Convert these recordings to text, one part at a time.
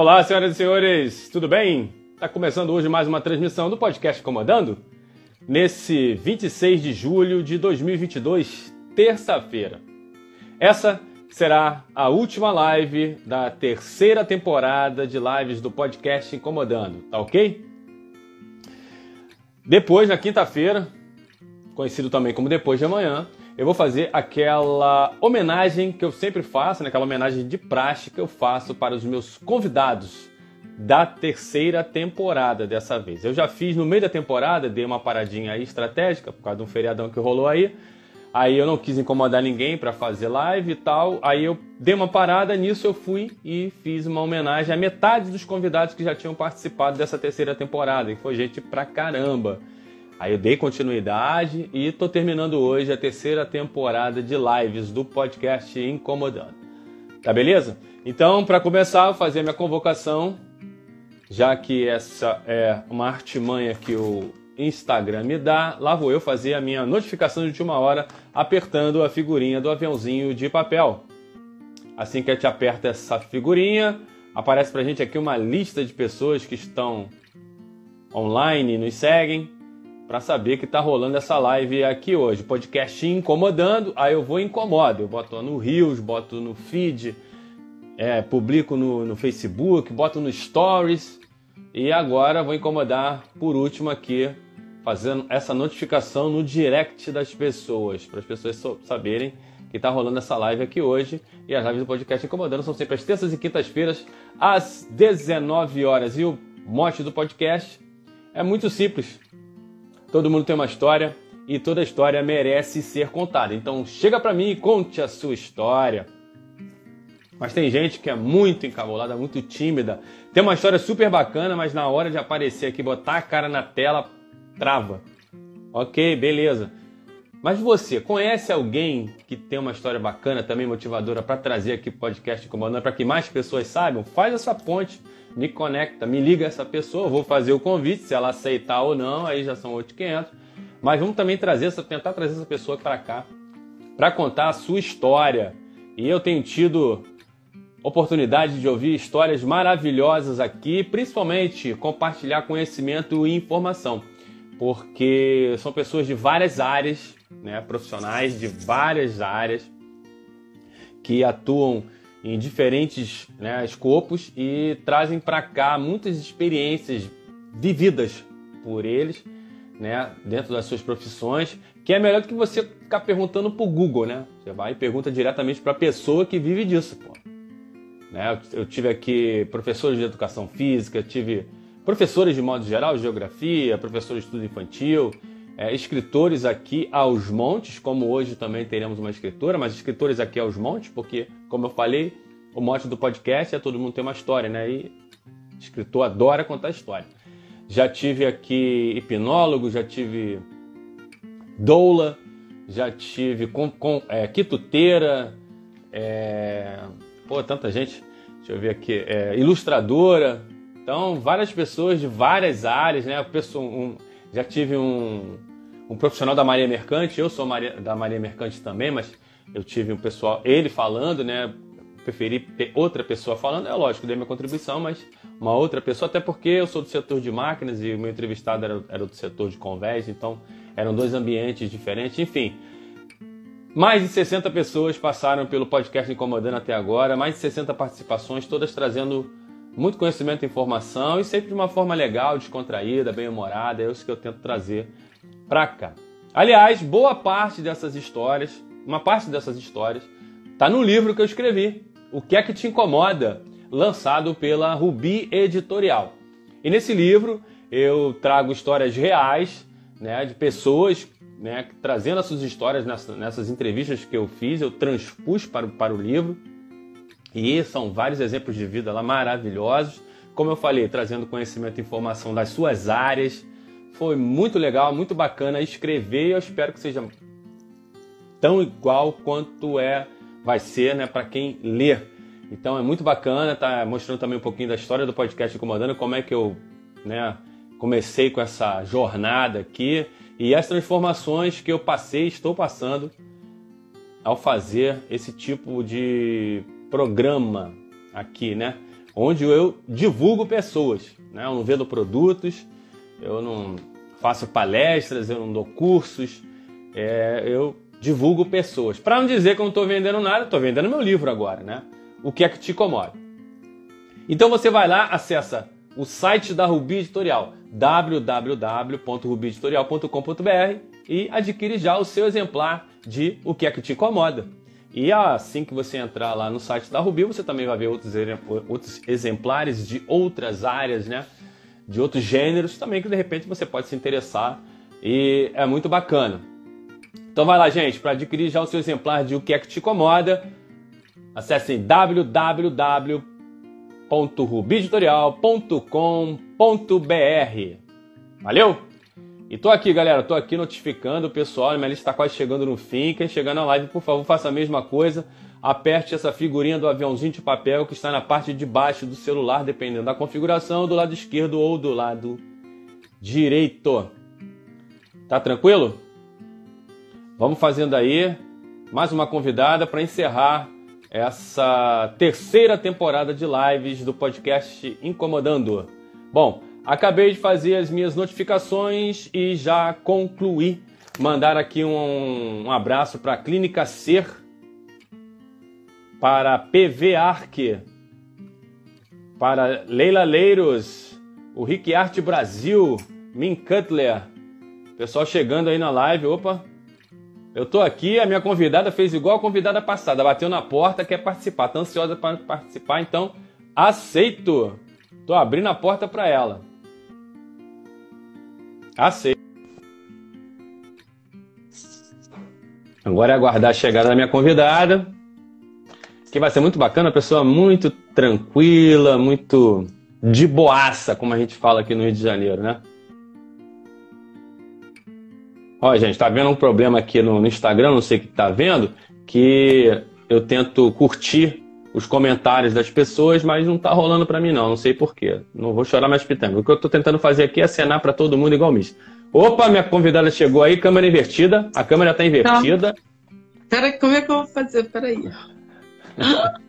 Olá, senhoras e senhores, tudo bem? Está começando hoje mais uma transmissão do podcast Comandando, nesse 26 de julho de 2022, terça-feira. Essa será a última live da terceira temporada de lives do podcast Incomodando, tá ok? Depois, na quinta-feira, conhecido também como depois de amanhã, eu vou fazer aquela homenagem que eu sempre faço, né? aquela homenagem de praxe que eu faço para os meus convidados da terceira temporada dessa vez. Eu já fiz no meio da temporada, dei uma paradinha aí estratégica por causa de um feriadão que rolou aí. Aí eu não quis incomodar ninguém para fazer live e tal. Aí eu dei uma parada nisso, eu fui e fiz uma homenagem a metade dos convidados que já tinham participado dessa terceira temporada, e foi gente pra caramba. Aí eu dei continuidade e estou terminando hoje a terceira temporada de lives do podcast Incomodando. Tá beleza? Então, para começar, vou fazer minha convocação, já que essa é uma artimanha que o Instagram me dá, lá vou eu fazer a minha notificação de última hora apertando a figurinha do aviãozinho de papel. Assim que a gente aperta essa figurinha, aparece pra gente aqui uma lista de pessoas que estão online e nos seguem para saber que tá rolando essa live aqui hoje. Podcast incomodando, aí eu vou incomodo. Eu boto no Rios, boto no feed, é, publico no, no Facebook, boto no Stories. E agora vou incomodar por último aqui, fazendo essa notificação no direct das pessoas, para as pessoas saberem que está rolando essa live aqui hoje. E as lives do podcast Incomodando são sempre às terças e quintas-feiras, às 19 horas. E o mote do podcast é muito simples Todo mundo tem uma história e toda história merece ser contada. Então chega para mim e conte a sua história. Mas tem gente que é muito encabulada, muito tímida. Tem uma história super bacana, mas na hora de aparecer aqui, botar a cara na tela, trava. Ok, beleza. Mas você conhece alguém que tem uma história bacana, também motivadora, para trazer aqui podcast Comandando, para que mais pessoas saibam? Faz essa ponte me conecta, me liga essa pessoa, vou fazer o convite, se ela aceitar ou não, aí já são outros 500. Mas vamos também trazer essa, tentar trazer essa pessoa para cá, para contar a sua história. E eu tenho tido oportunidade de ouvir histórias maravilhosas aqui, principalmente compartilhar conhecimento e informação, porque são pessoas de várias áreas, né, profissionais de várias áreas que atuam em diferentes né, escopos e trazem para cá muitas experiências vividas por eles, né, dentro das suas profissões, que é melhor do que você ficar perguntando para o Google, né? Você vai e pergunta diretamente para a pessoa que vive disso, pô. Né? Eu tive aqui professores de educação física, tive professores de modo geral, de geografia, professores de estudo infantil, é, escritores aqui aos montes, como hoje também teremos uma escritora, mas escritores aqui aos montes, porque, como eu falei, o mote do podcast é todo mundo tem uma história, né? E escritor adora contar história. Já tive aqui hipnólogo, já tive doula, já tive com, com, é, quituteira, é, pô, tanta gente, deixa eu ver aqui, é, ilustradora, então várias pessoas de várias áreas, né? Pessoa, um, já tive um, um profissional da Maria Mercante, eu sou Maria, da Maria Mercante também, mas eu tive um pessoal, ele falando, né? Preferi outra pessoa falando, é lógico, dei minha contribuição, mas uma outra pessoa, até porque eu sou do setor de máquinas e o meu entrevistado era, era do setor de convés, então eram dois ambientes diferentes, enfim. Mais de 60 pessoas passaram pelo podcast Incomodando até agora, mais de 60 participações, todas trazendo muito conhecimento e informação e sempre de uma forma legal, descontraída, bem-humorada, é isso que eu tento trazer para cá. Aliás, boa parte dessas histórias, uma parte dessas histórias, está no livro que eu escrevi, O que é que te incomoda, lançado pela Rubi Editorial. E nesse livro eu trago histórias reais, né, de pessoas, né, trazendo as suas histórias nessas, nessas entrevistas que eu fiz, eu transpus para, para o livro. E são vários exemplos de vida lá maravilhosos. Como eu falei, trazendo conhecimento e informação das suas áreas, foi muito legal, muito bacana escrever e eu espero que seja tão igual quanto é vai ser, né, para quem lê. Então é muito bacana, tá mostrando também um pouquinho da história do podcast Comandando, como é que eu, né, comecei com essa jornada aqui e as transformações que eu passei, estou passando ao fazer esse tipo de programa aqui, né? onde eu divulgo pessoas. Né? Eu não vendo produtos, eu não faço palestras, eu não dou cursos, é, eu divulgo pessoas. Para não dizer que eu não estou vendendo nada, estou vendendo meu livro agora, né? O que é que te incomoda? Então você vai lá, acessa o site da Rubi Editorial, www.rubieditorial.com.br e adquire já o seu exemplar de O que é que te incomoda. E assim que você entrar lá no site da Rubi, você também vai ver outros, outros exemplares de outras áreas, né? De outros gêneros também que de repente você pode se interessar e é muito bacana. Então vai lá, gente, para adquirir já o seu exemplar de O que é que te incomoda, acessem www.rubiditorial.com.br. Valeu? E tô aqui, galera, tô aqui notificando o pessoal, minha lista está quase chegando no fim. Quem chegar na live, por favor, faça a mesma coisa. Aperte essa figurinha do aviãozinho de papel que está na parte de baixo do celular, dependendo da configuração, do lado esquerdo ou do lado direito. Tá tranquilo? Vamos fazendo aí mais uma convidada para encerrar essa terceira temporada de lives do podcast Incomodando. Bom, Acabei de fazer as minhas notificações e já concluí. Mandar aqui um, um abraço para a Clínica Ser, para PV Arque, para Leila Leiros, o Rick Art Brasil, Min Cutler. Pessoal chegando aí na live, opa. Eu tô aqui, a minha convidada fez igual a convidada passada, bateu na porta, quer participar, tá ansiosa para participar, então aceito. Tô abrindo a porta para ela. Aceito. Agora é aguardar a chegada da minha convidada, que vai ser muito bacana, pessoa muito tranquila, muito de boaça, como a gente fala aqui no Rio de Janeiro, né? Ó, gente, tá vendo um problema aqui no, Instagram, não sei o que tá vendo, que eu tento curtir os comentários das pessoas, mas não tá rolando para mim não, não sei porquê. Não vou chorar mais pitanga. O que eu tô tentando fazer aqui é acenar para todo mundo igual Miss. Opa, minha convidada chegou aí, câmera invertida. A câmera tá invertida. Tá. Pera, como é que eu vou fazer? Peraí.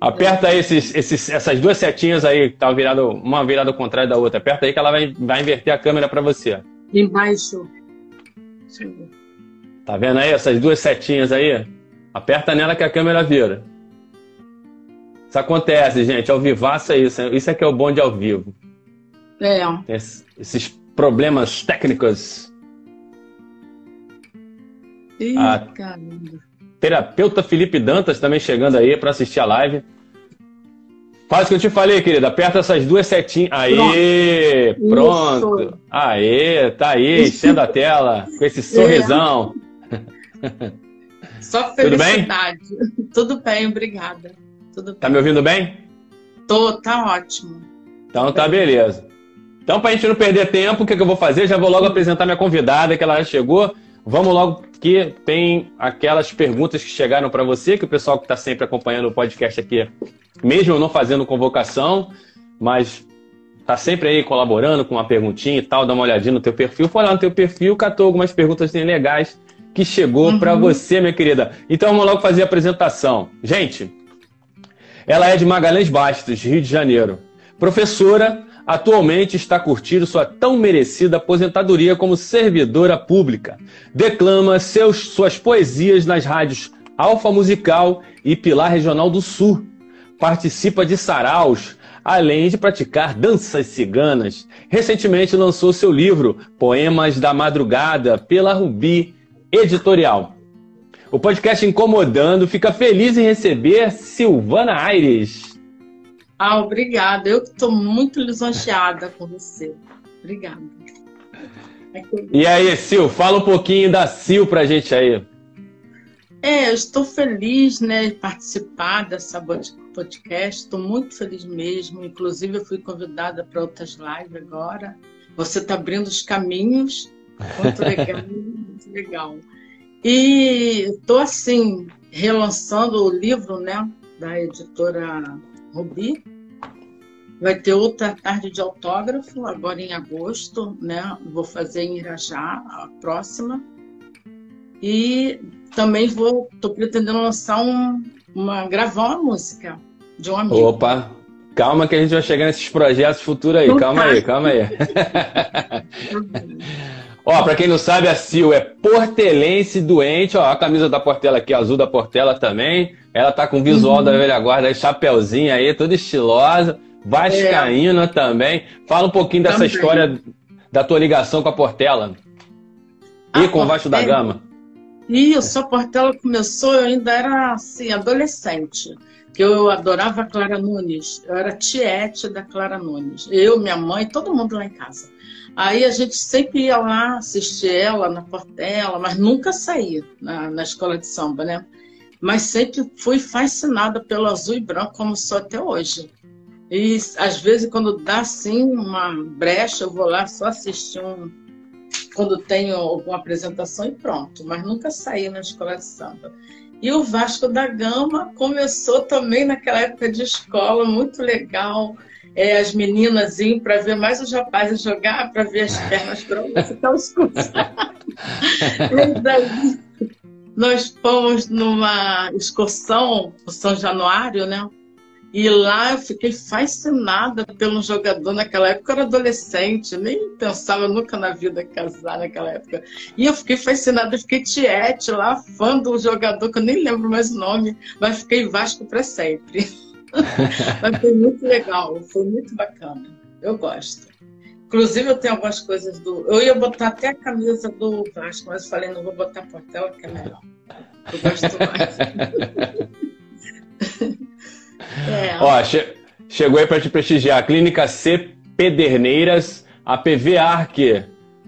Aperta aí esses, esses, essas duas setinhas aí, que tá virado, uma virada ao contrário da outra. Aperta aí que ela vai, vai inverter a câmera para você. Embaixo. Tá vendo aí essas duas setinhas aí? Aperta nela que a câmera vira. Isso acontece, gente. Ao vivaço é isso. Isso é que é o bom de ao vivo. É. esses problemas técnicos. Ih, a caramba. Terapeuta Felipe Dantas também chegando aí para assistir a live. Faz o que eu te falei, querida. Aperta essas duas setinhas. Aê! Pronto! pronto. Aê! Tá aí, enchendo a tela com esse sorrisão. É. Só felicidade. Tudo bem? Tudo bem, obrigada. Tudo tá me ouvindo bem? Tô, tá ótimo. Então tá beleza. Então, para a gente não perder tempo, o que, que eu vou fazer? Já vou logo apresentar minha convidada, que ela já chegou. Vamos logo, que tem aquelas perguntas que chegaram para você, que o pessoal que está sempre acompanhando o podcast aqui, mesmo não fazendo convocação, mas tá sempre aí colaborando com uma perguntinha e tal, dá uma olhadinha no teu perfil. Foi lá no teu perfil, catou algumas perguntas legais que chegou uhum. para você, minha querida. Então vamos logo fazer a apresentação. Gente, ela é de Magalhães Bastos, Rio de Janeiro. Professora, atualmente está curtindo sua tão merecida aposentadoria como servidora pública. Declama seus, suas poesias nas rádios Alfa Musical e Pilar Regional do Sul. Participa de saraus, além de praticar danças ciganas. Recentemente lançou seu livro Poemas da Madrugada pela Rubi editorial. O podcast Incomodando fica feliz em receber Silvana Aires. Ah, obrigada. Eu estou muito lisonjeada com você. Obrigada. E aí, Sil, fala um pouquinho da Sil pra gente aí. É, eu estou feliz né, de participar dessa podcast, estou muito feliz mesmo. Inclusive, eu fui convidada para outras lives agora. Você está abrindo os caminhos muito legal, muito legal. E estou assim, relançando o livro né, da editora Rubi. Vai ter outra tarde de autógrafo, agora em agosto, né? Vou fazer em Irajá, a próxima. E também vou, estou pretendendo lançar um, uma, gravar uma música, de um amigo. Opa, calma que a gente vai chegar nesses projetos futuros aí. Calma aí, calma aí. Ó, pra quem não sabe, a Sil é portelense doente. Ó, a camisa da Portela aqui, azul da Portela também. Ela tá com visual uhum. da velha guarda aí, chapéuzinho aí, toda estilosa. Vascaína é. também. Fala um pouquinho dessa também. história da tua ligação com a Portela. E a com o Vasco da Gama. Isso, a Portela começou, eu ainda era assim, adolescente. Que eu adorava a Clara Nunes. Eu era tiete da Clara Nunes. Eu, minha mãe, todo mundo lá em casa. Aí a gente sempre ia lá assistir ela na Portela, mas nunca saía na, na escola de samba, né? Mas sempre fui fascinada pelo azul e branco, como sou até hoje. E às vezes, quando dá assim uma brecha, eu vou lá só assistir um. Quando tenho alguma apresentação e pronto, mas nunca saí na escola de samba. E o Vasco da Gama começou também naquela época de escola, muito legal é, as meninas iam para ver mais os rapazes jogar, para ver as pernas prontas e tal, daí, nós fomos numa excursão no São Januário, né? E lá eu fiquei fascinada pelo jogador naquela época. Eu era adolescente, nem pensava nunca na vida casar naquela época. E eu fiquei fascinada, fiquei tiete lá, fã do jogador, que eu nem lembro mais o nome, mas fiquei Vasco para sempre. Mas foi muito legal, foi muito bacana. Eu gosto. Inclusive, eu tenho algumas coisas do. Eu ia botar até a camisa do Vasco, mas eu falei, não vou botar portela, que é melhor. Eu gosto mais. é. Ó, che... chegou aí para te prestigiar. A Clínica C Pederneiras, a PV Arc,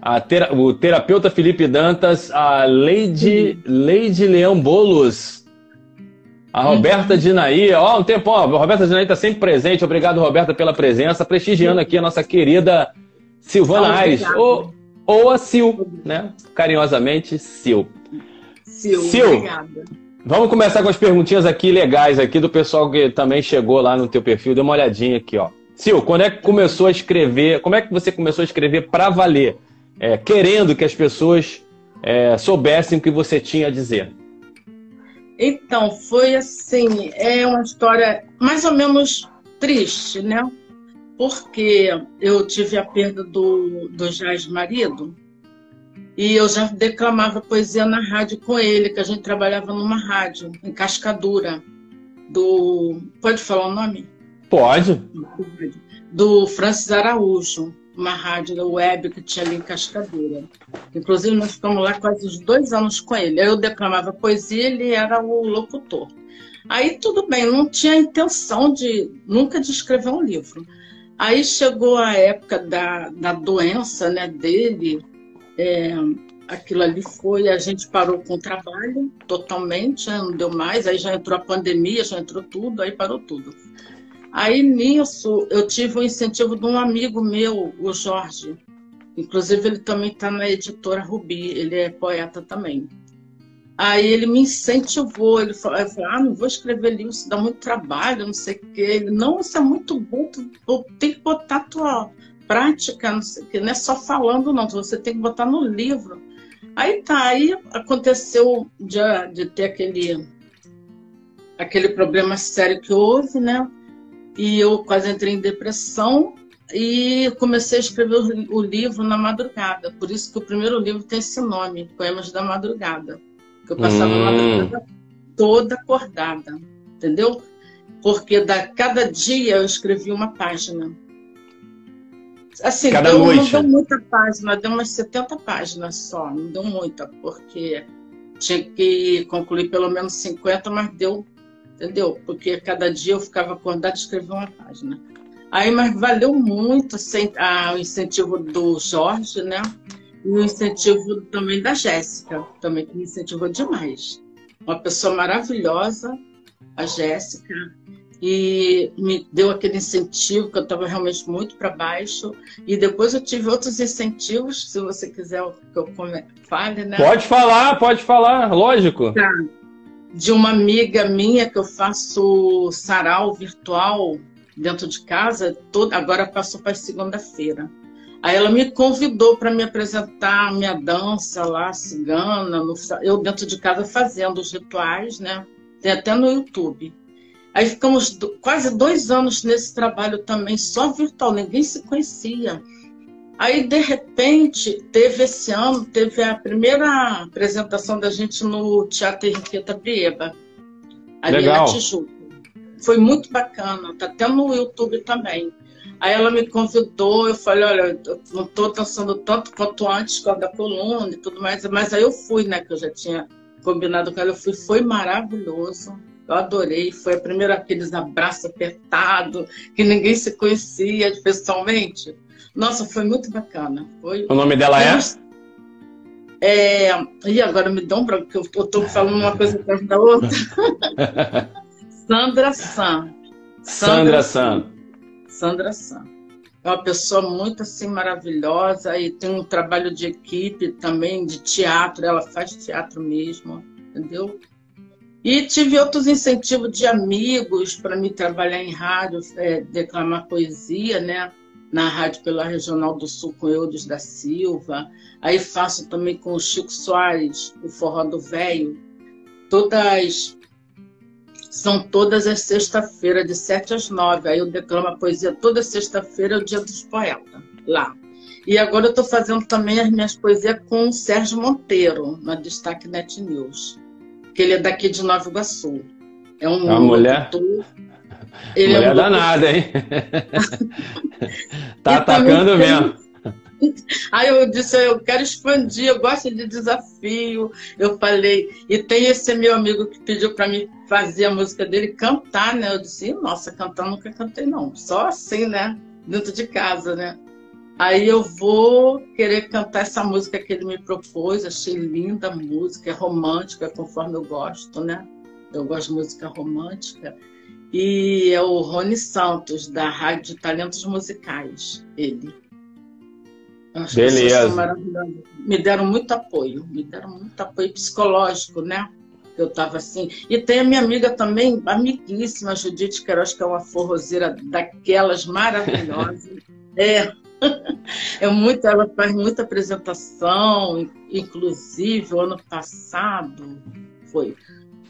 a ter... o terapeuta Felipe Dantas, a Lady, Lady Leão Bolos a Roberta Dinaí, ó, um tempão, a Roberta Dinaí está sempre presente. Obrigado, Roberta, pela presença, prestigiando aqui a nossa querida Silvana oh, Aires, ou, ou a Sil, né? Carinhosamente, Sil. Sil, Sil obrigada. Vamos começar com as perguntinhas aqui legais aqui do pessoal que também chegou lá no teu perfil. Dê uma olhadinha aqui, ó. Sil, quando é que começou a escrever? Como é que você começou a escrever para valer? É, querendo que as pessoas é, soubessem o que você tinha a dizer. Então, foi assim, é uma história mais ou menos triste, né? Porque eu tive a perda do, do Jazz marido e eu já declamava poesia na rádio com ele, que a gente trabalhava numa rádio, em Cascadura, do... Pode falar o nome? Pode. Do Francis Araújo uma rádio web que tinha ali em Cascadura. Inclusive, nós ficamos lá quase uns dois anos com ele. Eu declamava poesia, ele era o locutor. Aí tudo bem, não tinha intenção de nunca de escrever um livro. Aí chegou a época da, da doença né, dele, é, aquilo ali foi, a gente parou com o trabalho totalmente, não deu mais, aí já entrou a pandemia, já entrou tudo, aí parou tudo. Aí nisso eu tive o incentivo de um amigo meu, o Jorge. Inclusive ele também está na editora Rubi, ele é poeta também. Aí ele me incentivou, ele falou, ah, não vou escrever livro, isso dá muito trabalho, não sei o quê. Ele, não, isso é muito bom, tu, tem que botar tua prática, não sei o quê, não é só falando não, você tem que botar no livro. Aí tá, aí aconteceu de, de ter aquele, aquele problema sério que houve, né? E eu quase entrei em depressão e comecei a escrever o livro na madrugada. Por isso que o primeiro livro tem esse nome, Poemas da Madrugada. Que eu passava hum. a madrugada toda acordada, entendeu? Porque da cada dia eu escrevia uma página. Assim, cada deu, noite. não deu muita página, deu umas 70 páginas só, não deu muita, porque tinha que concluir pelo menos 50, mas deu entendeu? Porque cada dia eu ficava acordada e escrevia uma página. Aí, mas valeu muito o incentivo do Jorge, né? E o incentivo também da Jéssica, também que me incentivou demais. Uma pessoa maravilhosa, a Jéssica, e me deu aquele incentivo que eu estava realmente muito para baixo. E depois eu tive outros incentivos, se você quiser que eu fale, né? Pode falar, pode falar, lógico. Tá de uma amiga minha que eu faço sarau virtual dentro de casa, toda, agora passou para segunda-feira. Aí ela me convidou para me apresentar a minha dança lá, cigana, no, eu dentro de casa fazendo os rituais, né? Tem até no YouTube. Aí ficamos do, quase dois anos nesse trabalho também, só virtual, ninguém se conhecia. Aí, de repente, teve esse ano, teve a primeira apresentação da gente no Teatro Henriqueta Brieba, ali Legal. na Tijuca. Foi muito bacana, tá até no YouTube também. Aí ela me convidou, eu falei, olha, eu não estou dançando tanto quanto antes com a da coluna e tudo mais, mas aí eu fui, né, que eu já tinha combinado com ela, eu fui, foi maravilhoso. Eu adorei, foi a primeira aqueles abraços apertados, que ninguém se conhecia pessoalmente. Nossa, foi muito bacana. Foi... O nome dela é? É, e agora me um branco, que eu estou falando uma coisa atrás da outra. Sandra San. Sandra San. Sandra San. É uma pessoa muito assim maravilhosa e tem um trabalho de equipe também, de teatro, ela faz teatro mesmo, entendeu? E tive outros incentivos de amigos para me trabalhar em rádio, é, declamar poesia, né? Na Rádio pela Regional do Sul com Eudes da Silva. Aí faço também com o Chico Soares, o Forró do Velho. Todas são todas as sexta-feiras, de 7 às 9. Aí eu declamo a poesia toda sexta-feira, é o dia dos poetas, lá. E agora eu estou fazendo também as minhas poesias com o Sérgio Monteiro, na Destaque Net News que ele é daqui de Nova Iguaçu. É um uma mulher. Ele mulher é um danada, hein? tá atacando mesmo. Aí eu disse, eu quero expandir, eu gosto de desafio. Eu falei, e tem esse meu amigo que pediu para mim fazer a música dele, cantar, né? Eu disse, nossa, cantar nunca cantei, não. Só assim, né? Dentro de casa, né? Aí eu vou querer cantar essa música que ele me propôs. Achei linda a música, é romântica, conforme eu gosto, né? Eu gosto de música romântica. E é o Rony Santos, da Rádio Talentos Musicais, ele. Acho Beleza. Me deram muito apoio, me deram muito apoio psicológico, né? Eu estava assim. E tem a minha amiga também, amiguíssima, Judite Queiroz, que é uma forrozeira daquelas maravilhosas. é, é muito, ela faz muita apresentação, inclusive o ano passado foi.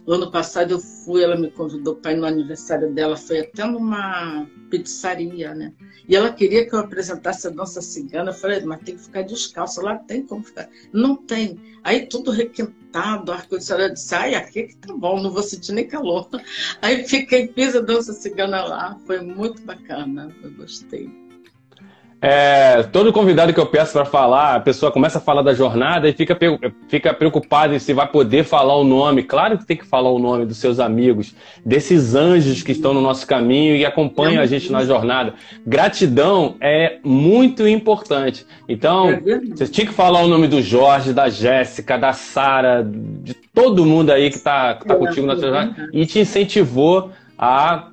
Ano passado eu fui, ela me convidou para ir no aniversário dela, foi até numa pizzaria, né? E ela queria que eu apresentasse a dança cigana. Eu falei, mas tem que ficar descalço, lá tem como ficar. Não tem. Aí tudo requentado, ar-condicionado. disse, ai, aqui que tá bom, não vou sentir nem calor. Aí fiquei, fiz a dança cigana lá, foi muito bacana, eu gostei. É, todo convidado que eu peço para falar, a pessoa começa a falar da jornada e fica, fica preocupada em se vai poder falar o nome. Claro que tem que falar o nome dos seus amigos, desses anjos que estão no nosso caminho e acompanham a gente na jornada. Gratidão é muito importante. Então, é você tinha que falar o nome do Jorge, da Jéssica, da Sara, de todo mundo aí que está tá contigo na jornada e te incentivou a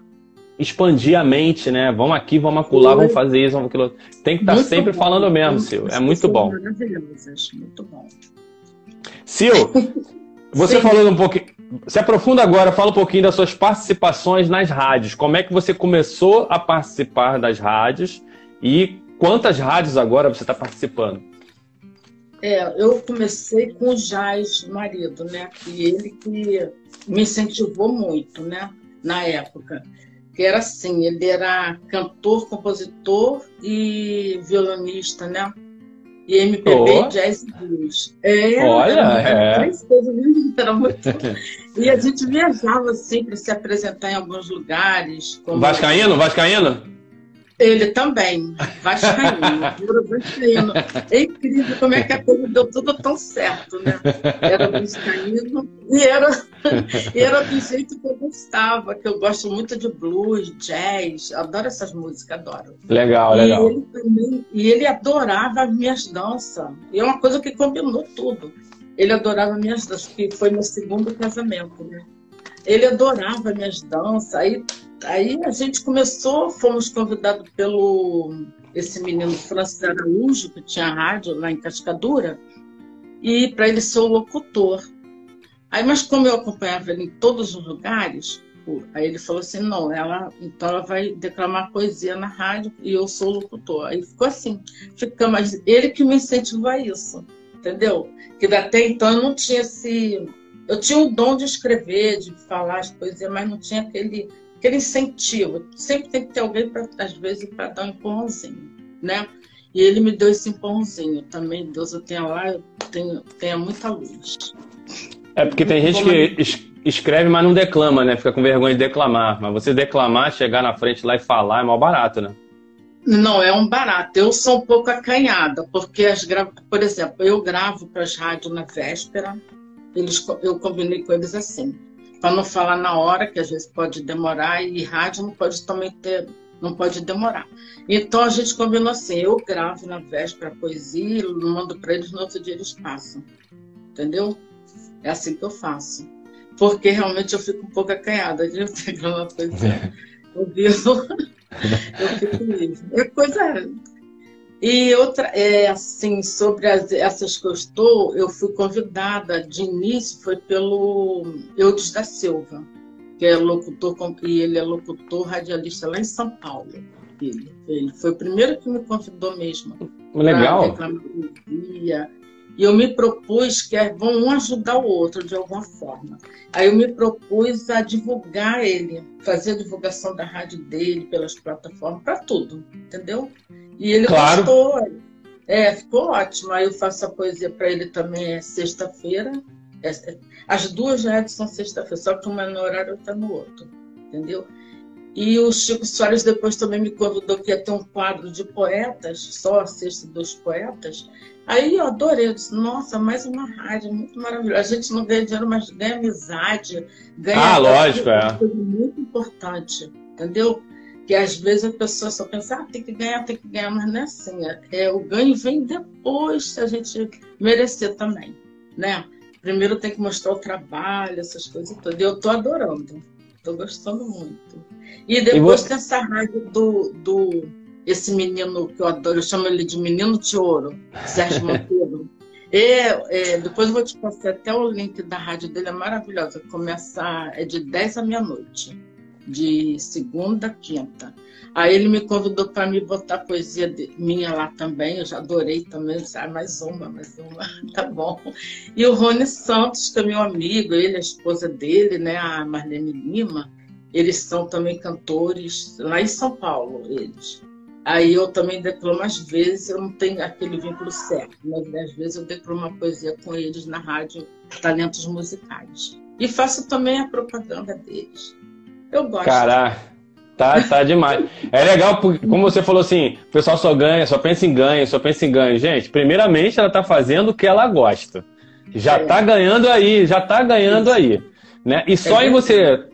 expandir a mente, né? Vamos aqui, vamos acular, vamos fazer isso, vamos aquilo. Tem que estar tá sempre bom, falando mesmo, Sil. É muito bom. Muito bom. Sil, você Sim. falou um pouquinho. Se aprofunda agora, fala um pouquinho das suas participações nas rádios. Como é que você começou a participar das rádios e quantas rádios agora você está participando? É, eu comecei com o Jais, marido, né? E ele que me incentivou muito, né? Na época que era assim, ele era cantor, compositor e violonista, né? E MPB, oh. jazz e blues. É, Olha, era, é. Era muito... e a gente viajava assim para se apresentar em alguns lugares. Como... Vascaíno? Vascaíno? Ele também, Vascaíno, Vascaíno. É incrível como é que a coisa deu tudo tão certo, né? Era Vascaíno e era, era do jeito que eu gostava, que eu gosto muito de blues, jazz, adoro essas músicas, adoro. Legal, e legal. Ele também, e ele adorava as minhas danças, e é uma coisa que combinou tudo. Ele adorava minhas danças, que foi meu segundo casamento, né? Ele adorava minhas danças, aí Aí a gente começou, fomos convidados pelo esse menino Francis Araújo, que tinha rádio lá em Cascadura, e para ele ser o locutor. Aí, mas como eu acompanhava ele em todos os lugares, aí ele falou assim, não, ela, então ela vai declamar poesia na rádio e eu sou locutor. Aí ficou assim, fica, mas ele que me incentivou a isso, entendeu? Que até então eu não tinha esse, eu tinha o dom de escrever, de falar as poesias, mas não tinha aquele aquele incentivo. Sempre tem que ter alguém, pra, às vezes, para dar um empurrãozinho, né? E ele me deu esse empurrãozinho também. Deus eu tenha lá, eu tenho, tenha muita luz. É porque tem gente que escreve, mas não declama, né? Fica com vergonha de declamar. Mas você declamar, chegar na frente lá e falar é mal barato, né? Não, é um barato. Eu sou um pouco acanhada, porque, as gra... por exemplo, eu gravo para as rádios na véspera, eles, eu combinei com eles assim, para não falar na hora, que às vezes pode demorar, e rádio não pode também ter, não pode demorar. Então a gente combinou assim, eu gravo na véspera a poesia, mando para eles, no outro dia eles passam. Entendeu? É assim que eu faço. Porque realmente eu fico um pouco acanhada de ter uma poesia. Eu vivo, eu fico mesmo. É coisa e outra, é, assim, sobre as, essas que eu estou, eu fui convidada de início, foi pelo Eudes da Silva, que é locutor, e ele é locutor radialista lá em São Paulo. Ele, ele foi o primeiro que me convidou mesmo. Legal. E eu me propus que é, vão um ajudar o outro de alguma forma. Aí eu me propus a divulgar ele, fazer a divulgação da rádio dele pelas plataformas, para tudo, entendeu? E ele claro. gostou. É, ficou ótimo. Aí eu faço a poesia para ele também, é sexta-feira. É, é, as duas rádios são sexta-feira, só que uma é no horário e outra no outro. Entendeu? E o Chico Soares depois também me convidou que ia ter um quadro de poetas, só a sexta dos poetas. Aí eu adorei, eu disse, nossa, mais uma rádio, muito maravilhosa. A gente não ganha dinheiro, mas ganha amizade, ganha. Ah, lógico, é. Muito importante, entendeu? que às vezes a pessoa só pensa, ah, tem que ganhar, tem que ganhar, mas não é assim. É, é, o ganho vem depois se a gente merecer também, né? Primeiro tem que mostrar o trabalho, essas coisas todas. E eu estou adorando, estou gostando muito. E depois e tem essa rádio do, do esse menino que eu adoro, eu chamo ele de Menino de Ouro, Sérgio Monteiro. É, é, depois eu vou te passar até o link da rádio dele, é maravilhosa. Começa, é de 10 à meia-noite de segunda a quinta. Aí ele me convidou para me botar poesia de, minha lá também, eu já adorei também, ah, mais uma, mais uma, tá bom. E o Rony Santos, que é meu amigo, ele, a esposa dele, né, a Marlene Lima, eles são também cantores lá em São Paulo, eles. Aí eu também declamo às vezes, eu não tenho aquele vínculo certo, mas às vezes eu declamo uma poesia com eles na rádio Talentos Musicais. E faço também a propaganda deles. Eu gosto. Caraca. Tá, tá demais. É legal, porque, como você falou assim, o pessoal só ganha, só pensa em ganho, só pensa em ganho. Gente, primeiramente ela tá fazendo o que ela gosta. Já é. tá ganhando aí, já tá ganhando Isso. aí. Né? E só é em você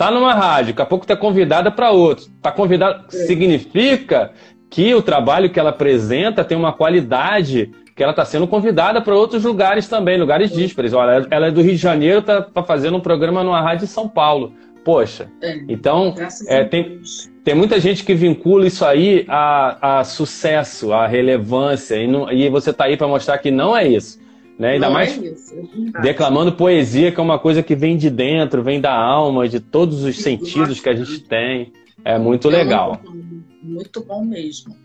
tá numa rádio, daqui a pouco tá convidada para outro. Tá convidada, é. significa que o trabalho que ela apresenta tem uma qualidade que ela está sendo convidada para outros lugares também, lugares díspares. Olha, ela é do Rio de Janeiro, tá, tá fazendo um programa numa rádio em São Paulo. Poxa, é, então é, tem, tem muita gente que vincula isso aí a, a sucesso, a relevância, e, não, e você está aí para mostrar que não é isso. Né? Ainda não mais é isso, é declamando poesia, que é uma coisa que vem de dentro, vem da alma, de todos os sentidos que a gente tem. É muito é legal. Muito bom, muito bom mesmo.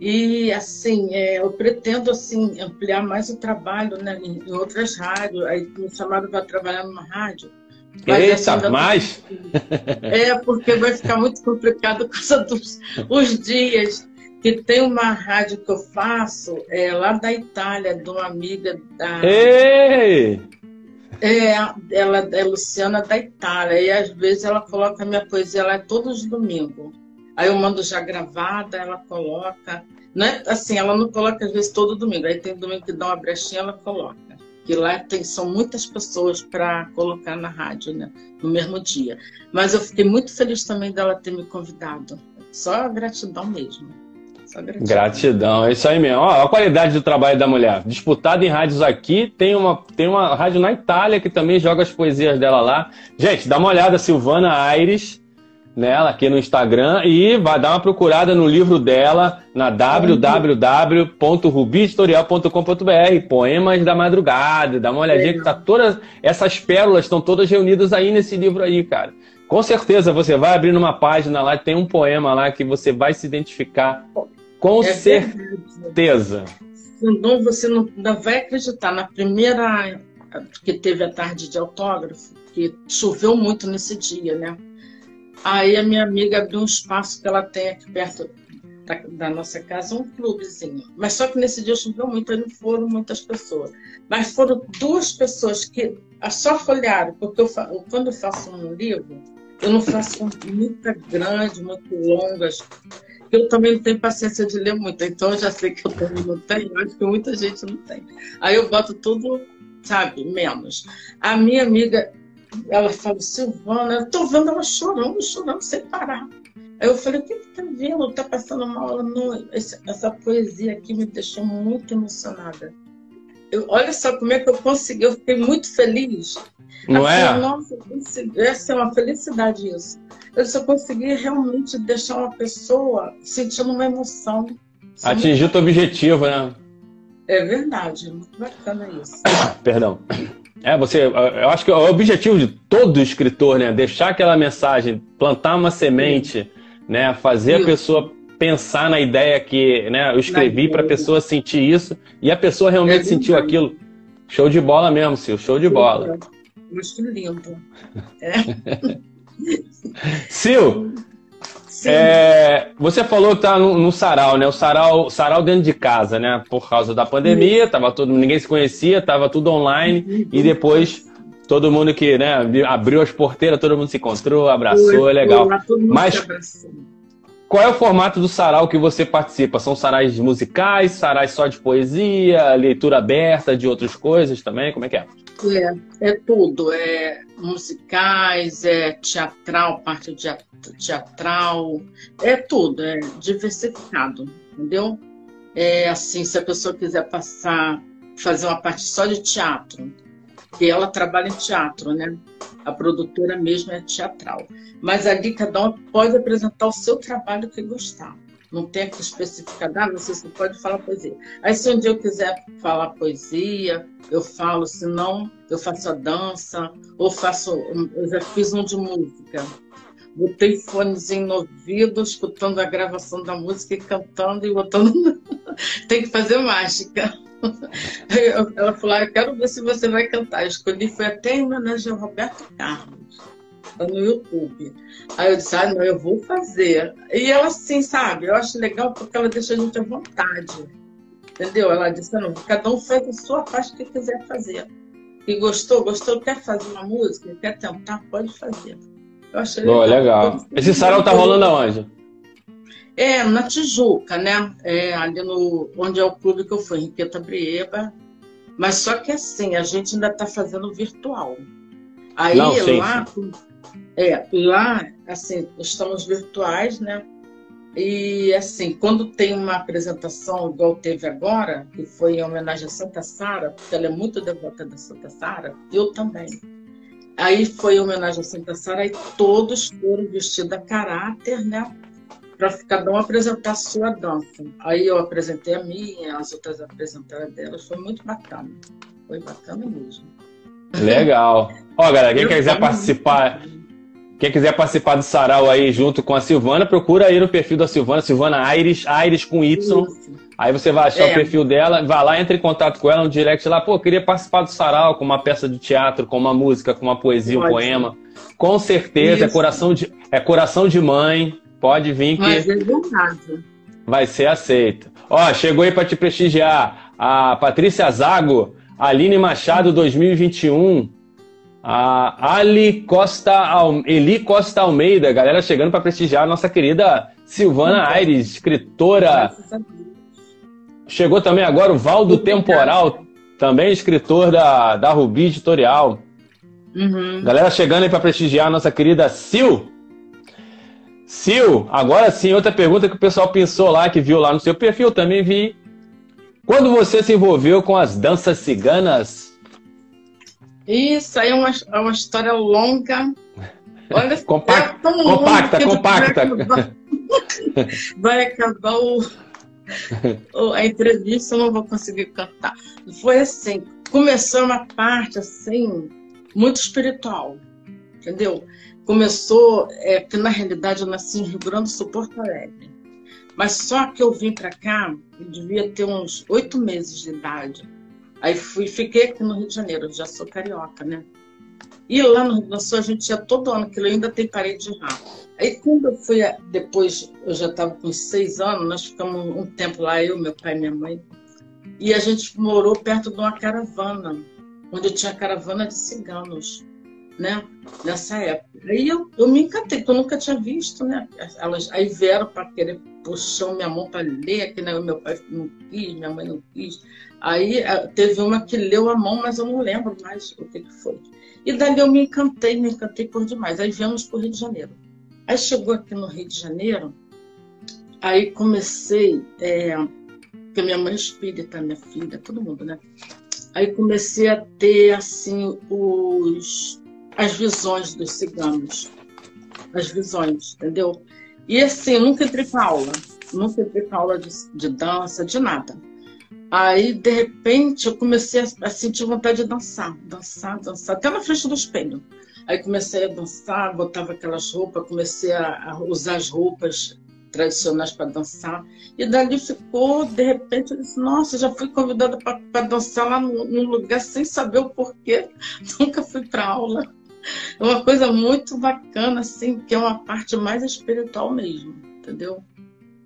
E assim, é, eu pretendo assim ampliar mais o trabalho né, em outras rádios. Aí me chamaram para trabalhar numa rádio mas Eita, assim, mais? É, porque vai ficar muito complicado por causa dos os dias. Que tem uma rádio que eu faço é, lá da Itália, de uma amiga da. Ei! É, ela é Luciana da Itália, e às vezes ela coloca minha poesia lá todos os domingos. Aí eu mando já gravada, ela coloca. Não é assim, ela não coloca às vezes todo domingo. Aí tem domingo que dá uma brechinha, ela coloca que lá tem, são muitas pessoas para colocar na rádio né, no mesmo dia. Mas eu fiquei muito feliz também dela ter me convidado. Só gratidão mesmo. Gratidão. gratidão, é isso aí mesmo. Ó, a qualidade do trabalho da mulher. Disputada em rádios aqui, tem uma, tem uma rádio na Itália que também joga as poesias dela lá. Gente, dá uma olhada, Silvana Aires nela aqui no Instagram e vai dar uma procurada no livro dela na www.rubihistorial.com.br Poemas da Madrugada. Dá uma olhadinha que tá todas essas pérolas estão todas reunidas aí nesse livro aí, cara. Com certeza você vai abrir numa página lá, tem um poema lá que você vai se identificar. Com é certeza. Não, você não, não vai acreditar. Na primeira que teve a tarde de autógrafo, que choveu muito nesse dia, né? Aí a minha amiga abriu um espaço que ela tem aqui perto da, da, nossa casa, um clubezinho. Mas só que nesse dia choveu muito, aí não foram muitas pessoas. Mas foram duas pessoas que só folharam, porque eu, quando eu faço um livro, eu não faço muito grande, muito longas. Eu também não tenho paciência de ler muito, então eu já sei que eu também não tenho, acho que muita gente não tem. Aí eu boto tudo, sabe, menos. A minha amiga, ela falou, Silvana, eu tô vendo ela chorando, chorando sem parar. Aí eu falei, o que está vendo? Está passando mal? Não, essa poesia aqui me deixou muito emocionada. Eu, olha só como é que eu consegui, eu fiquei muito feliz. Não assim, é? Nossa, essa é uma felicidade isso. Eu só consegui realmente deixar uma pessoa sentindo uma emoção. Atingir o teu objetivo, né? É verdade, muito bacana isso. Perdão. É, você, eu acho que o objetivo de todo escritor, né, deixar aquela mensagem, plantar uma semente, né, fazer isso. a pessoa pensar na ideia que, né, eu escrevi para a pessoa sentir isso e a pessoa realmente é sentiu aquilo. Show de bola mesmo, Sil, show de bola. Muito lindo. É. Sil, é, você falou que tá no, no, sarau, né? O sarau, sarau dentro de casa, né? Por causa da pandemia, tava todo, ninguém se conhecia, tava tudo online e depois todo mundo que, né, abriu as porteiras, todo mundo se encontrou, abraçou, é legal. Mas qual é o formato do sarau que você participa? São sarais musicais, sarais só de poesia, leitura aberta de outras coisas também? Como é que é? É, é tudo. É musicais, é teatral, parte teatral, é tudo, é diversificado, entendeu? É assim, se a pessoa quiser passar, fazer uma parte só de teatro, que ela trabalha em teatro, né? A produtora mesmo é teatral. Mas ali cada um pode apresentar o seu trabalho que gostar. Não tem que especificar, ah, você só pode falar poesia. Aí se um dia eu quiser falar poesia, eu falo, se não, eu faço a dança, ou faço, eu já fiz um de música. Botei fones no ouvido, escutando a gravação da música e cantando e botando. tem que fazer mágica. Ela falou: ah, Eu quero ver se você vai cantar. Eu escolhi, foi até em homenagem ao Roberto Carlos, no YouTube. Aí eu disse: Ah, não, eu vou fazer. E ela, assim, sabe, eu acho legal porque ela deixa a gente à vontade. Entendeu? Ela disse: Não, cada um faz a sua parte que quiser fazer. E gostou, gostou, quer fazer uma música, quer tentar, pode fazer. Eu achei legal. Oh, legal. Esse sarau tá rolando aonde? É, na Tijuca, né? É, ali no, onde é o clube que eu fui, Henriqueta Brieba. Mas só que assim, a gente ainda está fazendo virtual. Aí Não, sim, lá, sim. É, lá, assim, estamos virtuais, né? E assim, quando tem uma apresentação igual teve agora, que foi em homenagem a Santa Sara, porque ela é muito devota da Santa Sara, eu também. Aí foi em homenagem a Santa Sara e todos foram vestidos a caráter, né? para cada um apresentar a sua dança. Aí eu apresentei a minha, as outras apresentaram a delas, foi muito bacana. Foi bacana mesmo. Legal. Ó, galera, quem quiser participar, quem quiser participar do sarau aí junto com a Silvana, procura aí no perfil da Silvana, Silvana Aires, Aires com Y. Aí você vai achar é. o perfil dela, vai lá, entra em contato com ela no direct lá, pô, queria participar do sarau com uma peça de teatro, com uma música, com uma poesia, um poema. Com certeza, é coração, de, é coração de mãe. Pode vir que. Mas é verdade. Vai ser aceito. Ó, chegou aí para te prestigiar a Patrícia Zago, Aline Machado 2021, a Ali Costa, Eli Costa Almeida, galera chegando para prestigiar a nossa querida Silvana Aires, escritora. Chegou também agora o Valdo Temporal, também escritor da, da Rubi Editorial. Uhum. Galera chegando aí para prestigiar a nossa querida Sil. Sil, agora sim, outra pergunta que o pessoal pensou lá, que viu lá no seu perfil, também vi. Quando você se envolveu com as danças ciganas? Isso aí é uma, é uma história longa. Olha, compacta, é compacta, compacta. Vai acabar, vai acabar o, o, a entrevista, eu não vou conseguir cantar. Foi assim, começou uma parte assim, muito espiritual, entendeu? começou, é, porque na realidade eu nasci em Rio Grande do Sul, Porto Alegre. Mas só que eu vim para cá, eu devia ter uns oito meses de idade. Aí fui, fiquei aqui no Rio de Janeiro, já sou carioca, né? E lá no Rio Grande Sul a gente ia todo ano, que ainda tem parede de rato. Aí quando eu fui, depois, eu já estava com seis anos, nós ficamos um tempo lá, eu, meu pai e minha mãe, e a gente morou perto de uma caravana, onde tinha caravana de ciganos, né? Nessa época. Aí eu, eu me encantei, porque eu nunca tinha visto, né? Elas, aí vieram para querer puxar minha mão para ler, que né, meu pai não quis, minha mãe não quis. Aí eh, teve uma que leu a mão, mas eu não lembro mais o que, que foi. E dali eu me encantei, me encantei por demais. Aí viemos para o Rio de Janeiro. Aí chegou aqui no Rio de Janeiro, aí comecei, é, porque minha mãe é espírita, minha filha, todo mundo, né? Aí comecei a ter, assim, os, as visões dos ciganos. As visões, entendeu? E assim, nunca entrei para aula. Nunca entrei para aula de, de dança, de nada. Aí, de repente, eu comecei a, sentir vontade de dançar, dançar, dançar, até na frente do espelho. Aí comecei a dançar, botava aquelas roupas, comecei a usar as roupas tradicionais para dançar. E dali ficou, de repente, eu disse, nossa, já fui convidada para dançar lá num lugar sem saber o porquê. Nunca fui para aula. É uma coisa muito bacana, assim, que é uma parte mais espiritual mesmo, entendeu?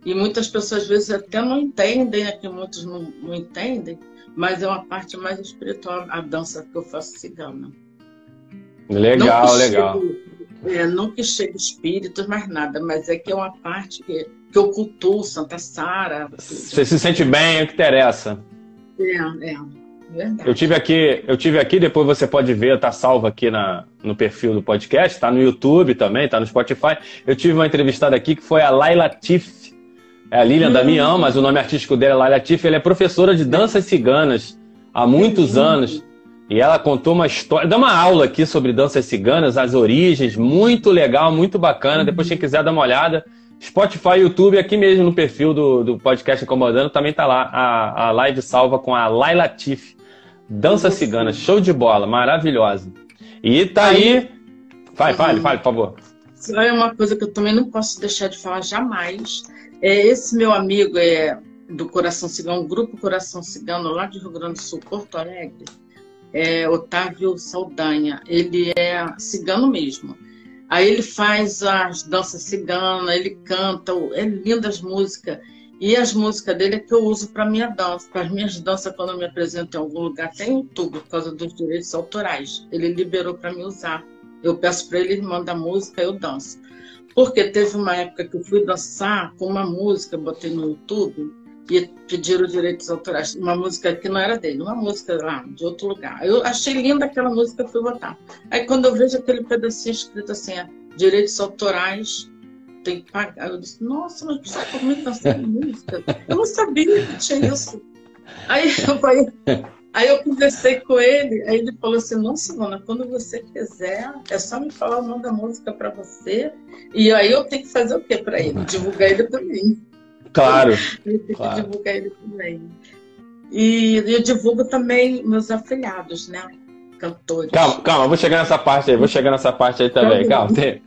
E muitas pessoas às vezes até não entendem, né, que muitos não, não entendem, mas é uma parte mais espiritual a dança que eu faço cigana. Legal, não legal. Chegue, é, não que chegue espíritos, mais nada, mas é que é uma parte que, que eu cultuo Santa Sara. Você se sente bem, é o que interessa. É, é. Verdade. Eu tive aqui, eu tive aqui, depois você pode ver, tá salvo aqui na, no perfil do podcast, tá no YouTube também, tá no Spotify. Eu tive uma entrevistada aqui que foi a Laila Tiff, é a Lilian. Damião, mas o nome artístico dela é Laila Tiff. Ela é professora de danças ciganas há muitos anos. E ela contou uma história, dá uma aula aqui sobre danças ciganas, as origens, muito legal, muito bacana. Depois, quem quiser dar uma olhada, Spotify, YouTube, aqui mesmo no perfil do, do podcast Incomodando, também tá lá a, a live salva com a Laila Tiff. Dança cigana, show de bola, maravilhosa. E tá aí. Vai, fale, fale, por favor. É uma coisa que eu também não posso deixar de falar jamais é, esse meu amigo é do Coração Cigano, Grupo Coração Cigano, lá de Rio Grande do Sul, Porto Alegre, é Otávio Saldanha. Ele é cigano mesmo. Aí ele faz as danças ciganas, ele canta, é lindas músicas. E as músicas dele é que eu uso para minha dança, para as minhas danças quando eu me apresento em algum lugar, tem YouTube por causa dos direitos autorais. Ele liberou para me usar. Eu peço para ele, ele manda música, eu danço. Porque teve uma época que eu fui dançar com uma música, botei no YouTube, e pediram direitos autorais. Uma música que não era dele, uma música lá, de outro lugar. Eu achei linda aquela música, fui botar. Aí quando eu vejo aquele pedacinho escrito assim, é, direitos autorais, tem que pagar. Eu disse, nossa, mas você como dançar música? Eu não sabia que tinha isso. Aí eu falei, Aí eu conversei com ele, aí ele falou assim: Nossa, Mona, quando você quiser, é só me falar o nome da música para você. E aí eu tenho que fazer o quê para ele? Divulgar ele também. Claro. Eu tenho claro. que divulgar ele também. E eu divulgo também meus afiliados, né? Cantores. Calma, calma, vou chegar nessa parte aí, vou chegar nessa parte aí também. Tá calma, tem,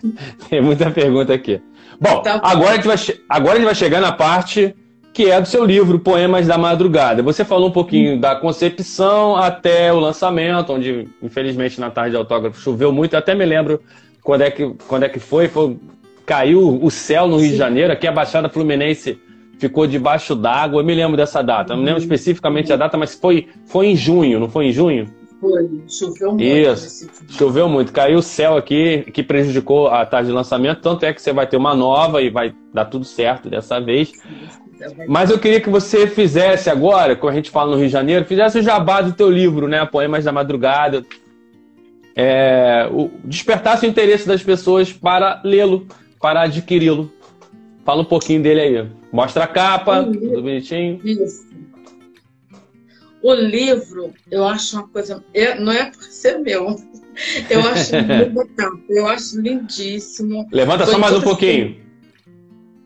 tem muita pergunta aqui. Bom, tá bom. agora, a gente vai, agora a gente vai chegar na parte que é do seu livro Poemas da Madrugada. Você falou um pouquinho da concepção até o lançamento, onde infelizmente na tarde de autógrafo choveu muito. Eu até me lembro quando é que, quando é que foi, foi caiu o céu no Rio Sim. de Janeiro, aqui a Baixada Fluminense ficou debaixo d'água. Eu me lembro dessa data. Não me lembro uhum. especificamente a data, mas foi, foi em junho, não foi em junho? Foi, choveu muito. Isso, choveu muito. Caiu o céu aqui, que prejudicou a tarde de lançamento. Tanto é que você vai ter uma nova e vai dar tudo certo dessa vez. Mas eu queria que você fizesse agora, como a gente fala no Rio de Janeiro, fizesse o jabá do teu livro, né? Poemas da Madrugada. É, o, despertasse o interesse das pessoas para lê-lo, para adquiri-lo. Fala um pouquinho dele aí. Mostra a capa, tudo bonitinho. Isso. O livro, eu acho uma coisa. não é por ser meu. Eu acho lindo, eu acho lindíssimo. Levanta Foi só mais um pouquinho.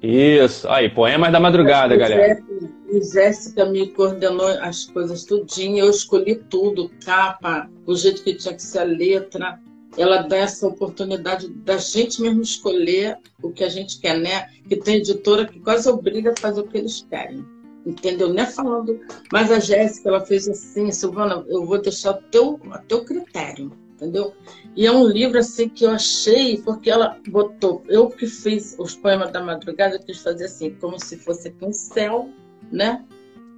Isso. Aí, Poemas da Madrugada, galera. E Jéssica me coordenou as coisas tudinho. Eu escolhi tudo, capa, o jeito que tinha que ser a letra. Ela dá essa oportunidade da gente mesmo escolher o que a gente quer, né? Que tem editora que quase obriga a fazer o que eles querem. Entendeu? Não é falando. Mas a Jéssica, ela fez assim, Silvana, eu vou deixar o teu, a teu critério entendeu? E é um livro assim que eu achei, porque ela botou, eu que fiz os poemas da madrugada, eu quis fazer assim, como se fosse aqui um céu, né?